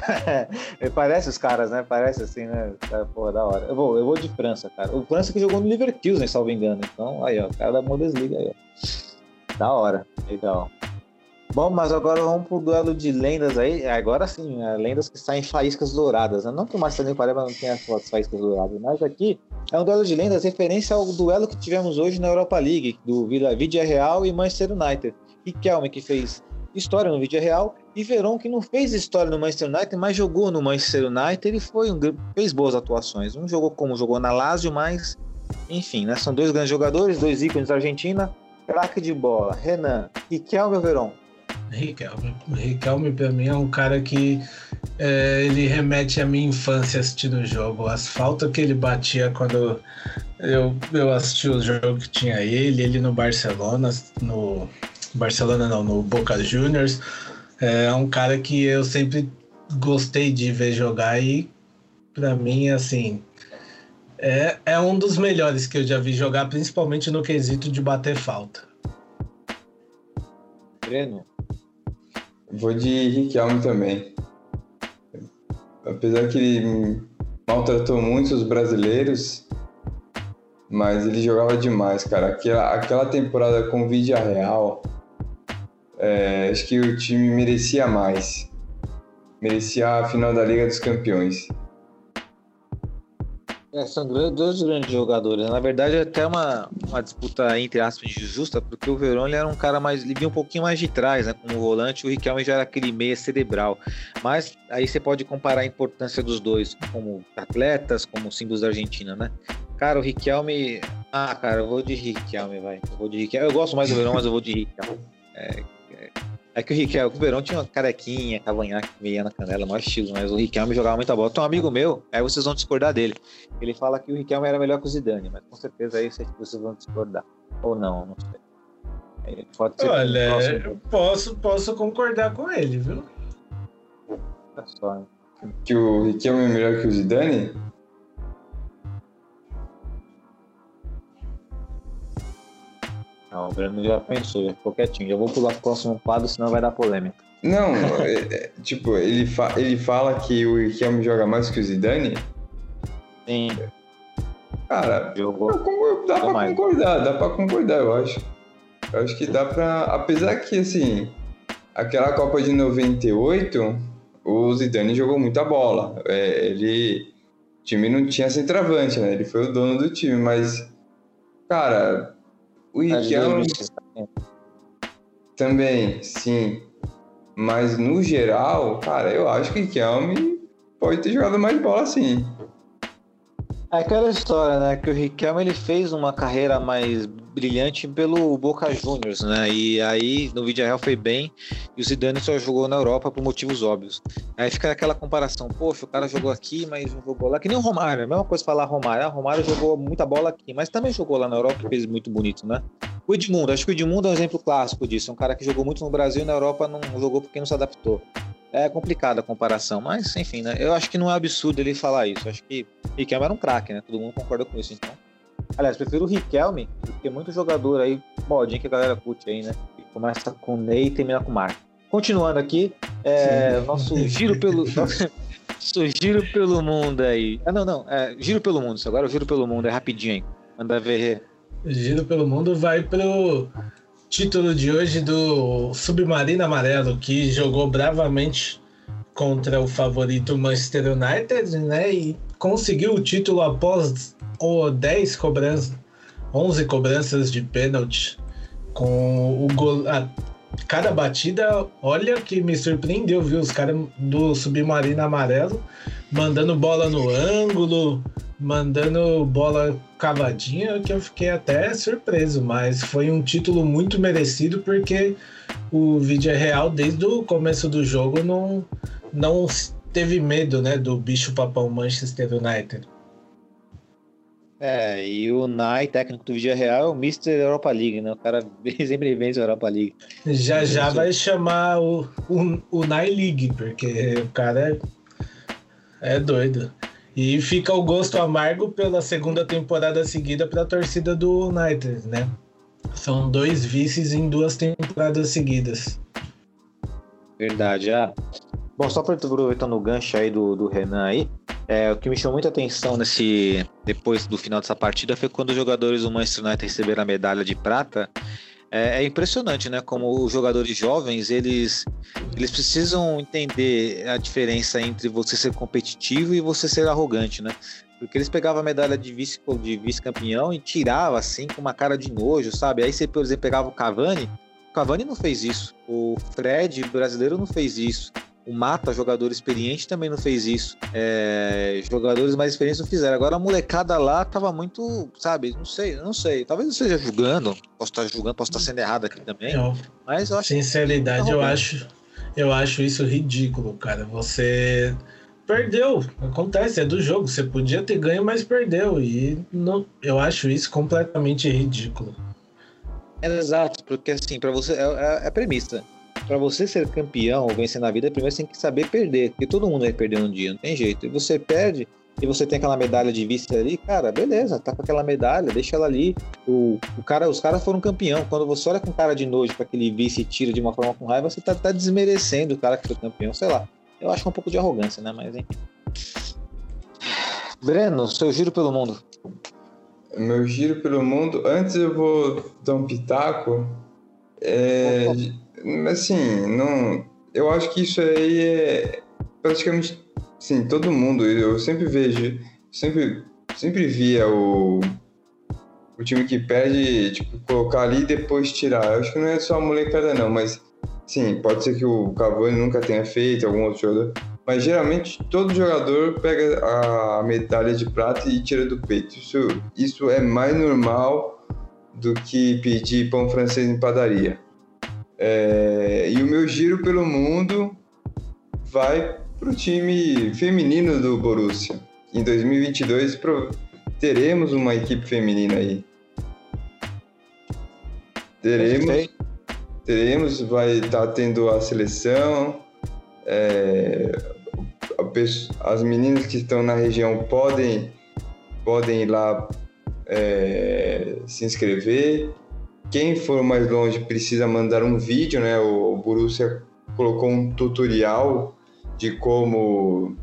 Parece os caras, né? Parece assim, né? Cara, Porra, da hora. Eu vou, eu vou de França, cara. O França que jogou no Leverkusen, salvo engano. Então, aí, ó, o cara da Bundesliga aí, ó. Da hora, legal. Bom, mas agora vamos pro duelo de lendas aí. Agora sim, é, lendas que saem faíscas douradas. Né? Não que o Marcelinho Paraíba não tenha as faíscas douradas, mas aqui é um duelo de lendas referência ao duelo que tivemos hoje na Europa League, do Vidia Real e Manchester United. Riquelme, que fez história no Vidia Real, e Verón, que não fez história no Manchester United, mas jogou no Manchester United e foi um, fez boas atuações. Um jogou como jogou na Lazio, mas enfim, né? São dois grandes jogadores, dois ícones da Argentina. Craque de bola, Renan, Riquelme ou Verón? Riquelme. Riquelme, pra mim, é um cara que é, ele remete à minha infância assistindo o jogo. As faltas que ele batia quando eu, eu assisti o jogo que tinha ele, ele no Barcelona, no Barcelona não, no Boca Juniors. É um cara que eu sempre gostei de ver jogar e pra mim, assim, é, é um dos melhores que eu já vi jogar, principalmente no quesito de bater falta. Breno? Vou de Riquelme também. Apesar que ele maltratou muito os brasileiros, mas ele jogava demais, cara. Aquela, aquela temporada com o Real, é, acho que o time merecia mais. Merecia a final da Liga dos Campeões. É, são dois grandes jogadores. Na verdade, é até uma, uma disputa, entre aspas, injusta, porque o Verón era um cara mais. Ele vinha um pouquinho mais de trás, né? Como volante, o Riquelme já era aquele meia cerebral. Mas aí você pode comparar a importância dos dois como atletas, como símbolos da Argentina, né? Cara, o Riquelme. Ah, cara, eu vou de Riquelme, vai. Eu vou de Riquelme. Eu gosto mais do Verón, mas eu vou de Riquelme. É, é, que o Riquelme, o Verón tinha uma carequinha, cavanhaque que meia na canela, maior estilo, mas o Riquelme jogava muita bola. Tem um amigo meu, aí vocês vão discordar dele. Ele fala que o Riquelme era melhor que o Zidane, mas com certeza aí vocês, vão discordar. Ou não, não sei. Pode ser. Olha, próximo- posso, posso concordar com ele, viu? Olha só, hein? Que o Riquelme é melhor que o Zidane? Não, o Breno já pensou, já ficou quietinho. Já vou pular pro próximo quadro, senão vai dar polêmica. Não, é- é, tipo, ele, fa ele fala que o Riquelme joga mais que o Zidane? Sim, Cara, jogou. Eu dá pra Tomara. concordar, dá pra concordar, eu acho. Eu acho que dá pra. Apesar que, assim, aquela Copa de 98, o Zidane jogou muita bola. É, ele. O time não tinha centroavante, né? Ele foi o dono do time, mas. Cara, o Riquelme 2006, tá? também, sim. Mas no geral, cara, eu acho que o Riquelme pode ter jogado mais bola sim. É aquela história, né? Que o Riquelme ele fez uma carreira mais brilhante pelo Boca Juniors, né? E aí no vídeo real foi bem e o Zidane só jogou na Europa por motivos óbvios. Aí fica aquela comparação, poxa, o cara jogou aqui, mas não jogou lá, que nem o Romário, a mesma coisa falar Romário. Ah, Romário jogou muita bola aqui, mas também jogou lá na Europa e fez muito bonito, né? O Edmundo, acho que o Edmundo é um exemplo clássico disso, é um cara que jogou muito no Brasil e na Europa não jogou porque não se adaptou é complicada a comparação, mas enfim, né? Eu acho que não é absurdo ele falar isso. Acho que Riquelme era um craque, né? Todo mundo concorda com isso, então. Aliás, prefiro o Riquelme, porque muito jogador aí, modinho que a galera curte aí, né? Começa com Ney e termina com Marco. Continuando aqui, é, nosso giro pelo. nosso giro pelo mundo aí. Ah, não, não. É, giro pelo mundo. Agora o giro pelo mundo é rapidinho aí. Manda ver. Giro pelo mundo vai pro título de hoje do Submarino Amarelo, que jogou bravamente contra o favorito Manchester United, né? E conseguiu o título após oh, 10 cobranças, 11 cobranças de pênalti. Com o gol. A, cada batida, olha que me surpreendeu, viu? Os caras do Submarino Amarelo mandando bola no ângulo, mandando bola cavadinha, que eu fiquei até surpreso, mas foi um título muito merecido porque o vídeo real desde o começo do jogo não, não teve medo né, do bicho papão Manchester United. É, e o Nai, técnico do é real, é o Mr. Europa League, né? O cara sempre vence a Europa League. Já já vai chamar o, o, o Nai League, porque o cara é, é doido. E fica o gosto amargo pela segunda temporada seguida para a torcida do United, né? São dois vices em duas temporadas seguidas. Verdade, ah. Bom, só aproveitando o gancho aí do, do Renan aí, é, o que me chamou muita atenção nesse depois do final dessa partida foi quando os jogadores do Manchester United receberam a medalha de prata é, é, impressionante, né? Como os jogadores jovens, eles, eles precisam entender a diferença entre você ser competitivo e você ser arrogante, né? Porque eles pegavam a medalha de vice de vice-campeão e tirava assim com uma cara de nojo, sabe? Aí você, por exemplo, pegava o Cavani, o Cavani não fez isso, o Fred brasileiro não fez isso. O Mata, jogador experiente, também não fez isso. É, jogadores mais experientes não fizeram. Agora a molecada lá tava muito, sabe, não sei, não sei. Talvez eu esteja julgando, posso estar julgando, posso estar sendo errado aqui também. Não. Mas eu acho Sinceridade, eu acho, eu acho isso ridículo, cara. Você perdeu, acontece, é do jogo. Você podia ter ganho, mas perdeu. E não, eu acho isso completamente ridículo. É exato, porque assim, para você é, é, é premissa para você ser campeão ou vencer na vida, primeiro você tem que saber perder, porque todo mundo vai perder um dia, não tem jeito. E você perde e você tem aquela medalha de vice ali, cara, beleza, tá com aquela medalha, deixa ela ali. O, o cara, os caras foram campeão. Quando você olha com cara de nojo para aquele vice e tira de uma forma com raiva, você tá, tá desmerecendo o cara que foi campeão, sei lá. Eu acho que é um pouco de arrogância, né? Mas enfim. Breno, seu giro pelo mundo. Meu giro pelo mundo. Antes eu vou dar um pitaco. É, Assim, não. Eu acho que isso aí é praticamente. Sim, todo mundo. Eu sempre vejo. Sempre, sempre via o. O time que perde, tipo, colocar ali e depois tirar. Eu acho que não é só a molecada, não, mas. Sim, pode ser que o Cavani nunca tenha feito, algum outro jogador. Mas geralmente todo jogador pega a medalha de prata e tira do peito. Isso, isso é mais normal do que pedir pão francês em padaria. É, e o meu giro pelo mundo vai para o time feminino do Borussia. Em 2022 pro, teremos uma equipe feminina aí. Teremos, teremos, vai estar tá tendo a seleção. É, as meninas que estão na região podem, podem ir lá é, se inscrever. Quem for mais longe precisa mandar um vídeo, né? O, Borussia colocou um tutorial de como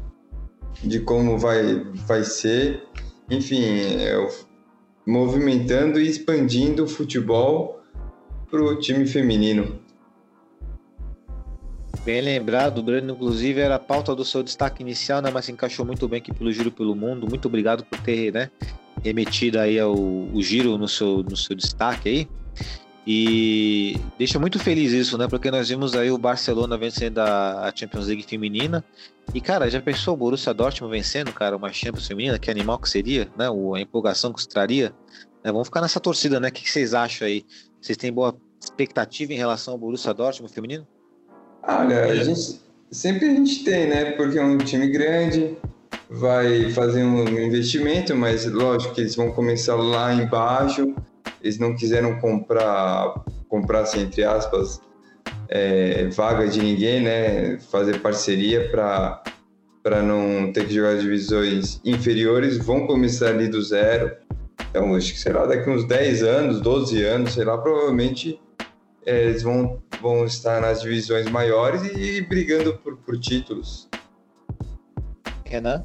de como vai vai ser. Enfim, é, movimentando e expandindo o futebol para o time feminino. Bem lembrado, Breno, inclusive era a pauta do seu destaque inicial, né? Mas se encaixou muito bem aqui pelo Giro pelo Mundo. Muito obrigado por ter, né, remetido aí o giro no seu, no seu destaque aí. E deixa muito feliz isso, né? Porque nós vimos aí o Barcelona vencendo a Champions League feminina. E, cara, já pensou o Borussia Dortmund vencendo, cara, uma Champions feminina? Que animal que seria, né? A empolgação que isso traria. É, vamos ficar nessa torcida, né? O que vocês acham aí? Vocês têm boa expectativa em relação ao Borussia Dortmund feminino? Olha, a gente, sempre a gente tem, né? Porque é um time grande, vai fazer um investimento, mas lógico que eles vão começar lá embaixo eles não quiseram comprar, comprar assim, entre aspas, é, vaga de ninguém, né? Fazer parceria para para não ter que jogar divisões inferiores, vão começar ali do zero. Então, acho que, sei lá, daqui uns 10 anos, 12 anos, sei lá, provavelmente é, eles vão, vão estar nas divisões maiores e, e brigando por, por títulos. Renan?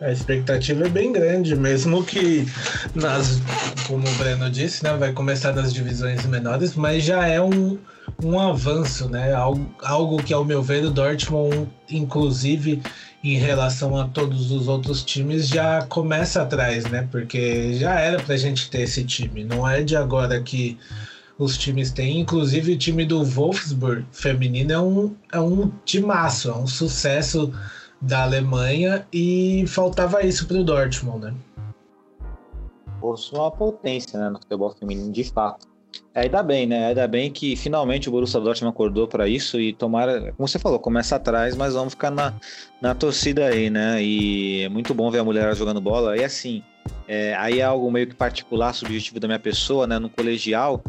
A expectativa é bem grande, mesmo que nas, como o Breno disse, né, vai começar nas divisões menores, mas já é um, um avanço, né? Algo, algo que, ao meu ver, o Dortmund, inclusive em relação a todos os outros times, já começa atrás, né? Porque já era pra gente ter esse time. Não é de agora que os times têm. Inclusive o time do Wolfsburg feminino é um, é um timaço, é um sucesso da Alemanha e faltava isso para o Dortmund, né? Possui uma potência né, no futebol feminino, de fato. É, ainda bem, né? Ainda bem que finalmente o Borussia Dortmund acordou para isso e tomara, como você falou, começa atrás, mas vamos ficar na, na torcida aí, né? E é muito bom ver a mulher jogando bola. E assim, é, aí é algo meio que particular, subjetivo da minha pessoa, né? No colegial,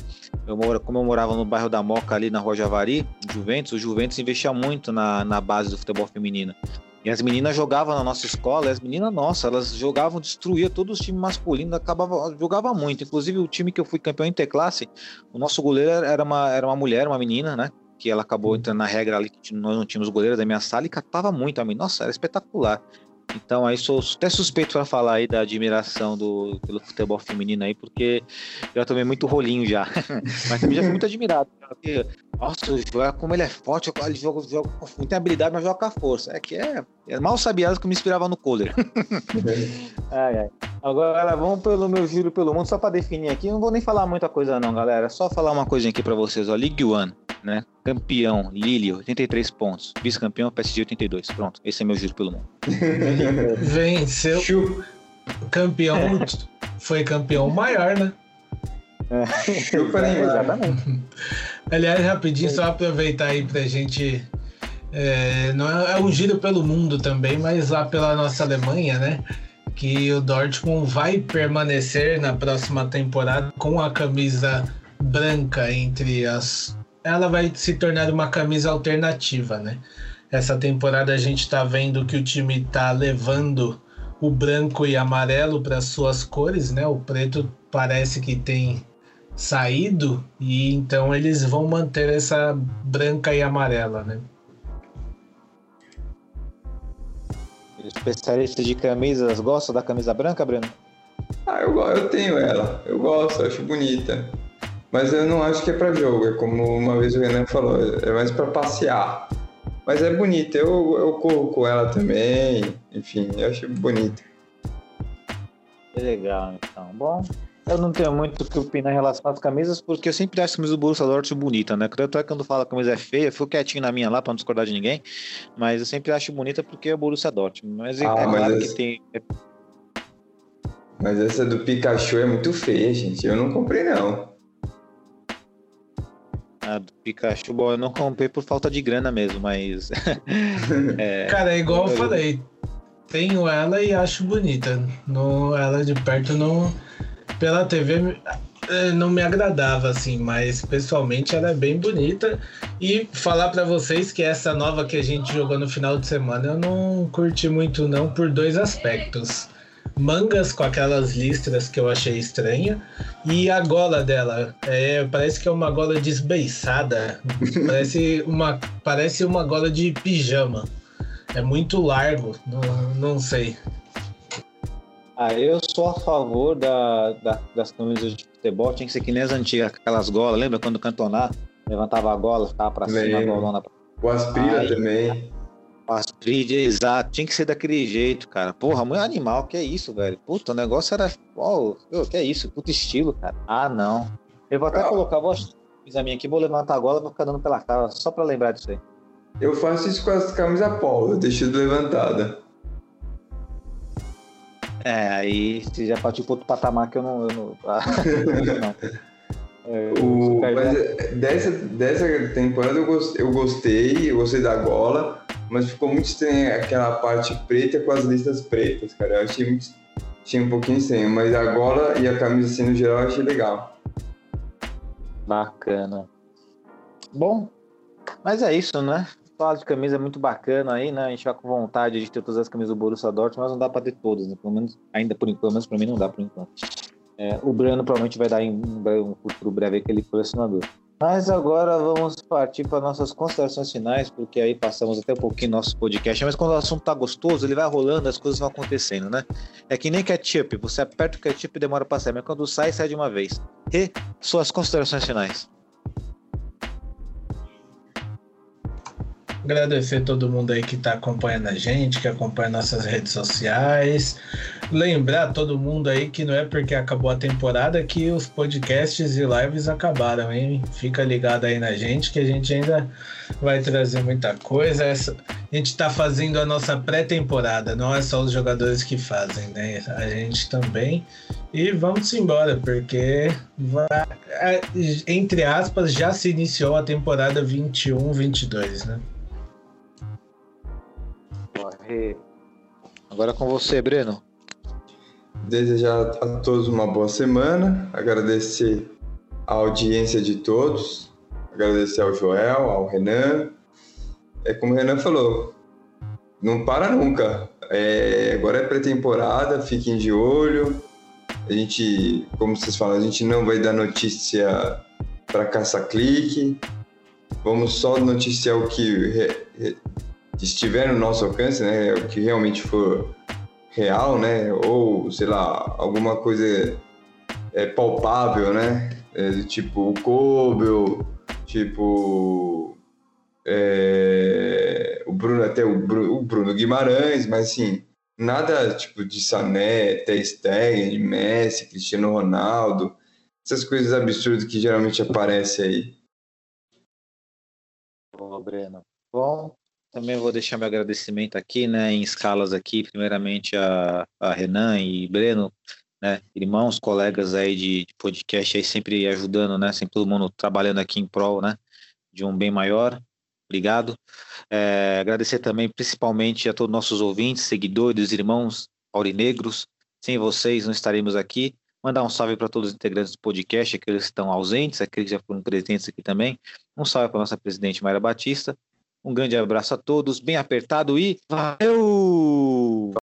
eu moro, como eu morava no bairro da Moca, ali na Rua Javari, Juventus, o Juventus investia muito na, na base do futebol feminino. E as meninas jogavam na nossa escola, as meninas, nossa, elas jogavam, destruía todos os times masculinos, acabava, jogava muito. Inclusive o time que eu fui campeão interclasse, o nosso goleiro era uma, era uma mulher, uma menina, né? Que ela acabou entrando na regra ali, que nós não tínhamos goleiro da minha sala e catava muito a mim. Nossa, era espetacular. Então aí sou até suspeito para falar aí da admiração do, pelo futebol feminino aí, porque já tomei muito rolinho já. Mas também já fui muito admirado. Porque, nossa, como ele é forte, ele joga, joga com muita habilidade, mas joga com a força. É que é, é mal sabia que me inspirava no Kohler. ai, ai. Agora vamos pelo meu giro pelo mundo, só para definir aqui. Não vou nem falar muita coisa não, galera. Só falar uma coisinha aqui para vocês, ó. League One, né? Campeão, Lille, 83 pontos. Vice-campeão, PSG, 82. Pronto, esse é meu giro pelo mundo. Venceu. Campeão, foi campeão maior, né? É. Chupa é, Exatamente. Aliás, rapidinho, só aproveitar aí pra gente. É, não é, é um giro pelo mundo também, mas lá pela nossa Alemanha, né? Que o Dortmund vai permanecer na próxima temporada com a camisa branca entre as. Ela vai se tornar uma camisa alternativa, né? Essa temporada a gente está vendo que o time está levando o branco e amarelo para suas cores, né? O preto parece que tem saído e então eles vão manter essa branca e amarela, né? Especialista de camisas, gosta da camisa branca, Breno? Ah, eu, eu tenho ela, eu gosto, acho bonita. Mas eu não acho que é para jogo, é como uma vez o Renan falou, é mais para passear. Mas é bonita, eu, eu corro com ela também, enfim, eu acho bonita. Legal, então. Bom, eu não tenho muito o que opinar em relação às camisas, porque eu sempre acho a camisa do Borussia Dortmund bonita, né? Tanto é que quando fala que a camisa é feia, eu fico quietinho na minha lá pra não discordar de ninguém, mas eu sempre acho bonita porque é o Borussia Dortmund. Mas é, Ah, é mas claro esse- que tem... Mas essa do Pikachu é muito feia, gente. Eu não comprei, não. A do Pikachu, bom, eu não comprei por falta de grana mesmo, mas... é, Cara, é igual eu eu- falei. Tenho ela e acho bonita. No, ela de perto não. Pela TV eh, não me agradava, assim, mas pessoalmente ela é bem bonita. E falar pra vocês que essa nova que a gente jogou no final de semana eu não curti muito, não, por dois aspectos. Mangas com aquelas listras que eu achei estranha. E a gola dela. É, parece que é uma gola desbeiçada. parece, uma, parece uma gola de pijama. É muito largo, não, não sei. Ah, eu sou a favor da, da- das camisas de futebol, tinha que ser que nem as antigas, aquelas golas, lembra quando o levantava a gola, ficava pra cima, a Lembro. golona pra O Aspira também. As exato, tinha que ser daquele jeito, cara. Porra, muito animal, que é isso, velho? Puta, o negócio era. Ó, ô, que é isso? Puta estilo, cara. Ah, não. Eu vou até Ah. colocar, vou a minha aqui, vou levantar a gola e vou ficar dando pela cara, só pra lembrar disso aí. Eu faço isso com as camisas polo, eu deixo levantada. É, aí você já partiu pro outro patamar que eu não. Eu não, ah, não. É, O, mas é, dessa, dessa temporada eu eu gostei, eu gostei da gola, mas ficou muito estranho aquela parte preta com as listas pretas, cara. Eu achei, muito, achei um pouquinho estranho, mas a gola e a camisa assim no geral eu achei legal. Bacana. Bom, mas é isso, né? Falar de camisa é muito bacana aí, né? A gente vai com vontade de ter todas as camisas do Borussia Dortmund, mas não dá pra ter todas, né? Pelo menos, ainda por enquanto, pelo menos pra mim não dá por enquanto. É, o Breno provavelmente vai dar um futuro breve aquele colecionador. Mas agora vamos partir para nossas considerações finais, porque aí passamos até um pouquinho nosso podcast. Mas quando o assunto tá gostoso, ele vai rolando, as coisas vão acontecendo, né? É que nem ketchup, você aperta o ketchup e demora pra sair, mas quando sai, sai de uma vez. E suas considerações finais. Agradecer todo mundo aí que está acompanhando a gente, que acompanha nossas redes sociais. Lembrar todo mundo aí que não é porque acabou a temporada que os podcasts e lives acabaram, hein? Fica ligado aí na gente que a gente ainda vai trazer muita coisa. A gente está fazendo a nossa pré-temporada, não é só os jogadores que fazem, né? A gente também. E vamos embora, porque vai- é, entre aspas, já se iniciou a temporada 21-22, né? Corre. Agora com você, Breno. Desejar a todos uma boa semana, agradecer a audiência de todos, agradecer ao Joel, ao Renan. É como o Renan falou, não para nunca. É, agora é pré-temporada, fiquem de olho. A gente, como vocês falam, a gente não vai dar notícia para caça-clique. Vamos só noticiar o que estiver no nosso alcance, né? O que realmente for real, né? Ou, sei lá, alguma coisa é, palpável, né? É, tipo o Kobel, tipo é, o Bruno, até o Bruno, o Bruno Guimarães, mas assim, nada tipo de Sané, Ter Stegen, de Messi, Cristiano Ronaldo, essas coisas absurdas que geralmente aparecem aí. Boa, Breno. Bom, também vou deixar meu agradecimento aqui, né, em escalas aqui, primeiramente a, a Renan e Breno, né, irmãos, colegas aí de, de podcast aí sempre ajudando, né, sempre todo mundo trabalhando aqui em prol, né, de um bem maior. Obrigado. É, agradecer também principalmente a todos nossos ouvintes, seguidores, irmãos aurinegros. Sem vocês não estaremos aqui. Mandar um salve para todos os integrantes do podcast, aqueles que estão ausentes, aqueles que já foram presentes aqui também. Um salve para nossa presidente Mayra Batista. Um grande abraço a todos, bem apertado e valeu!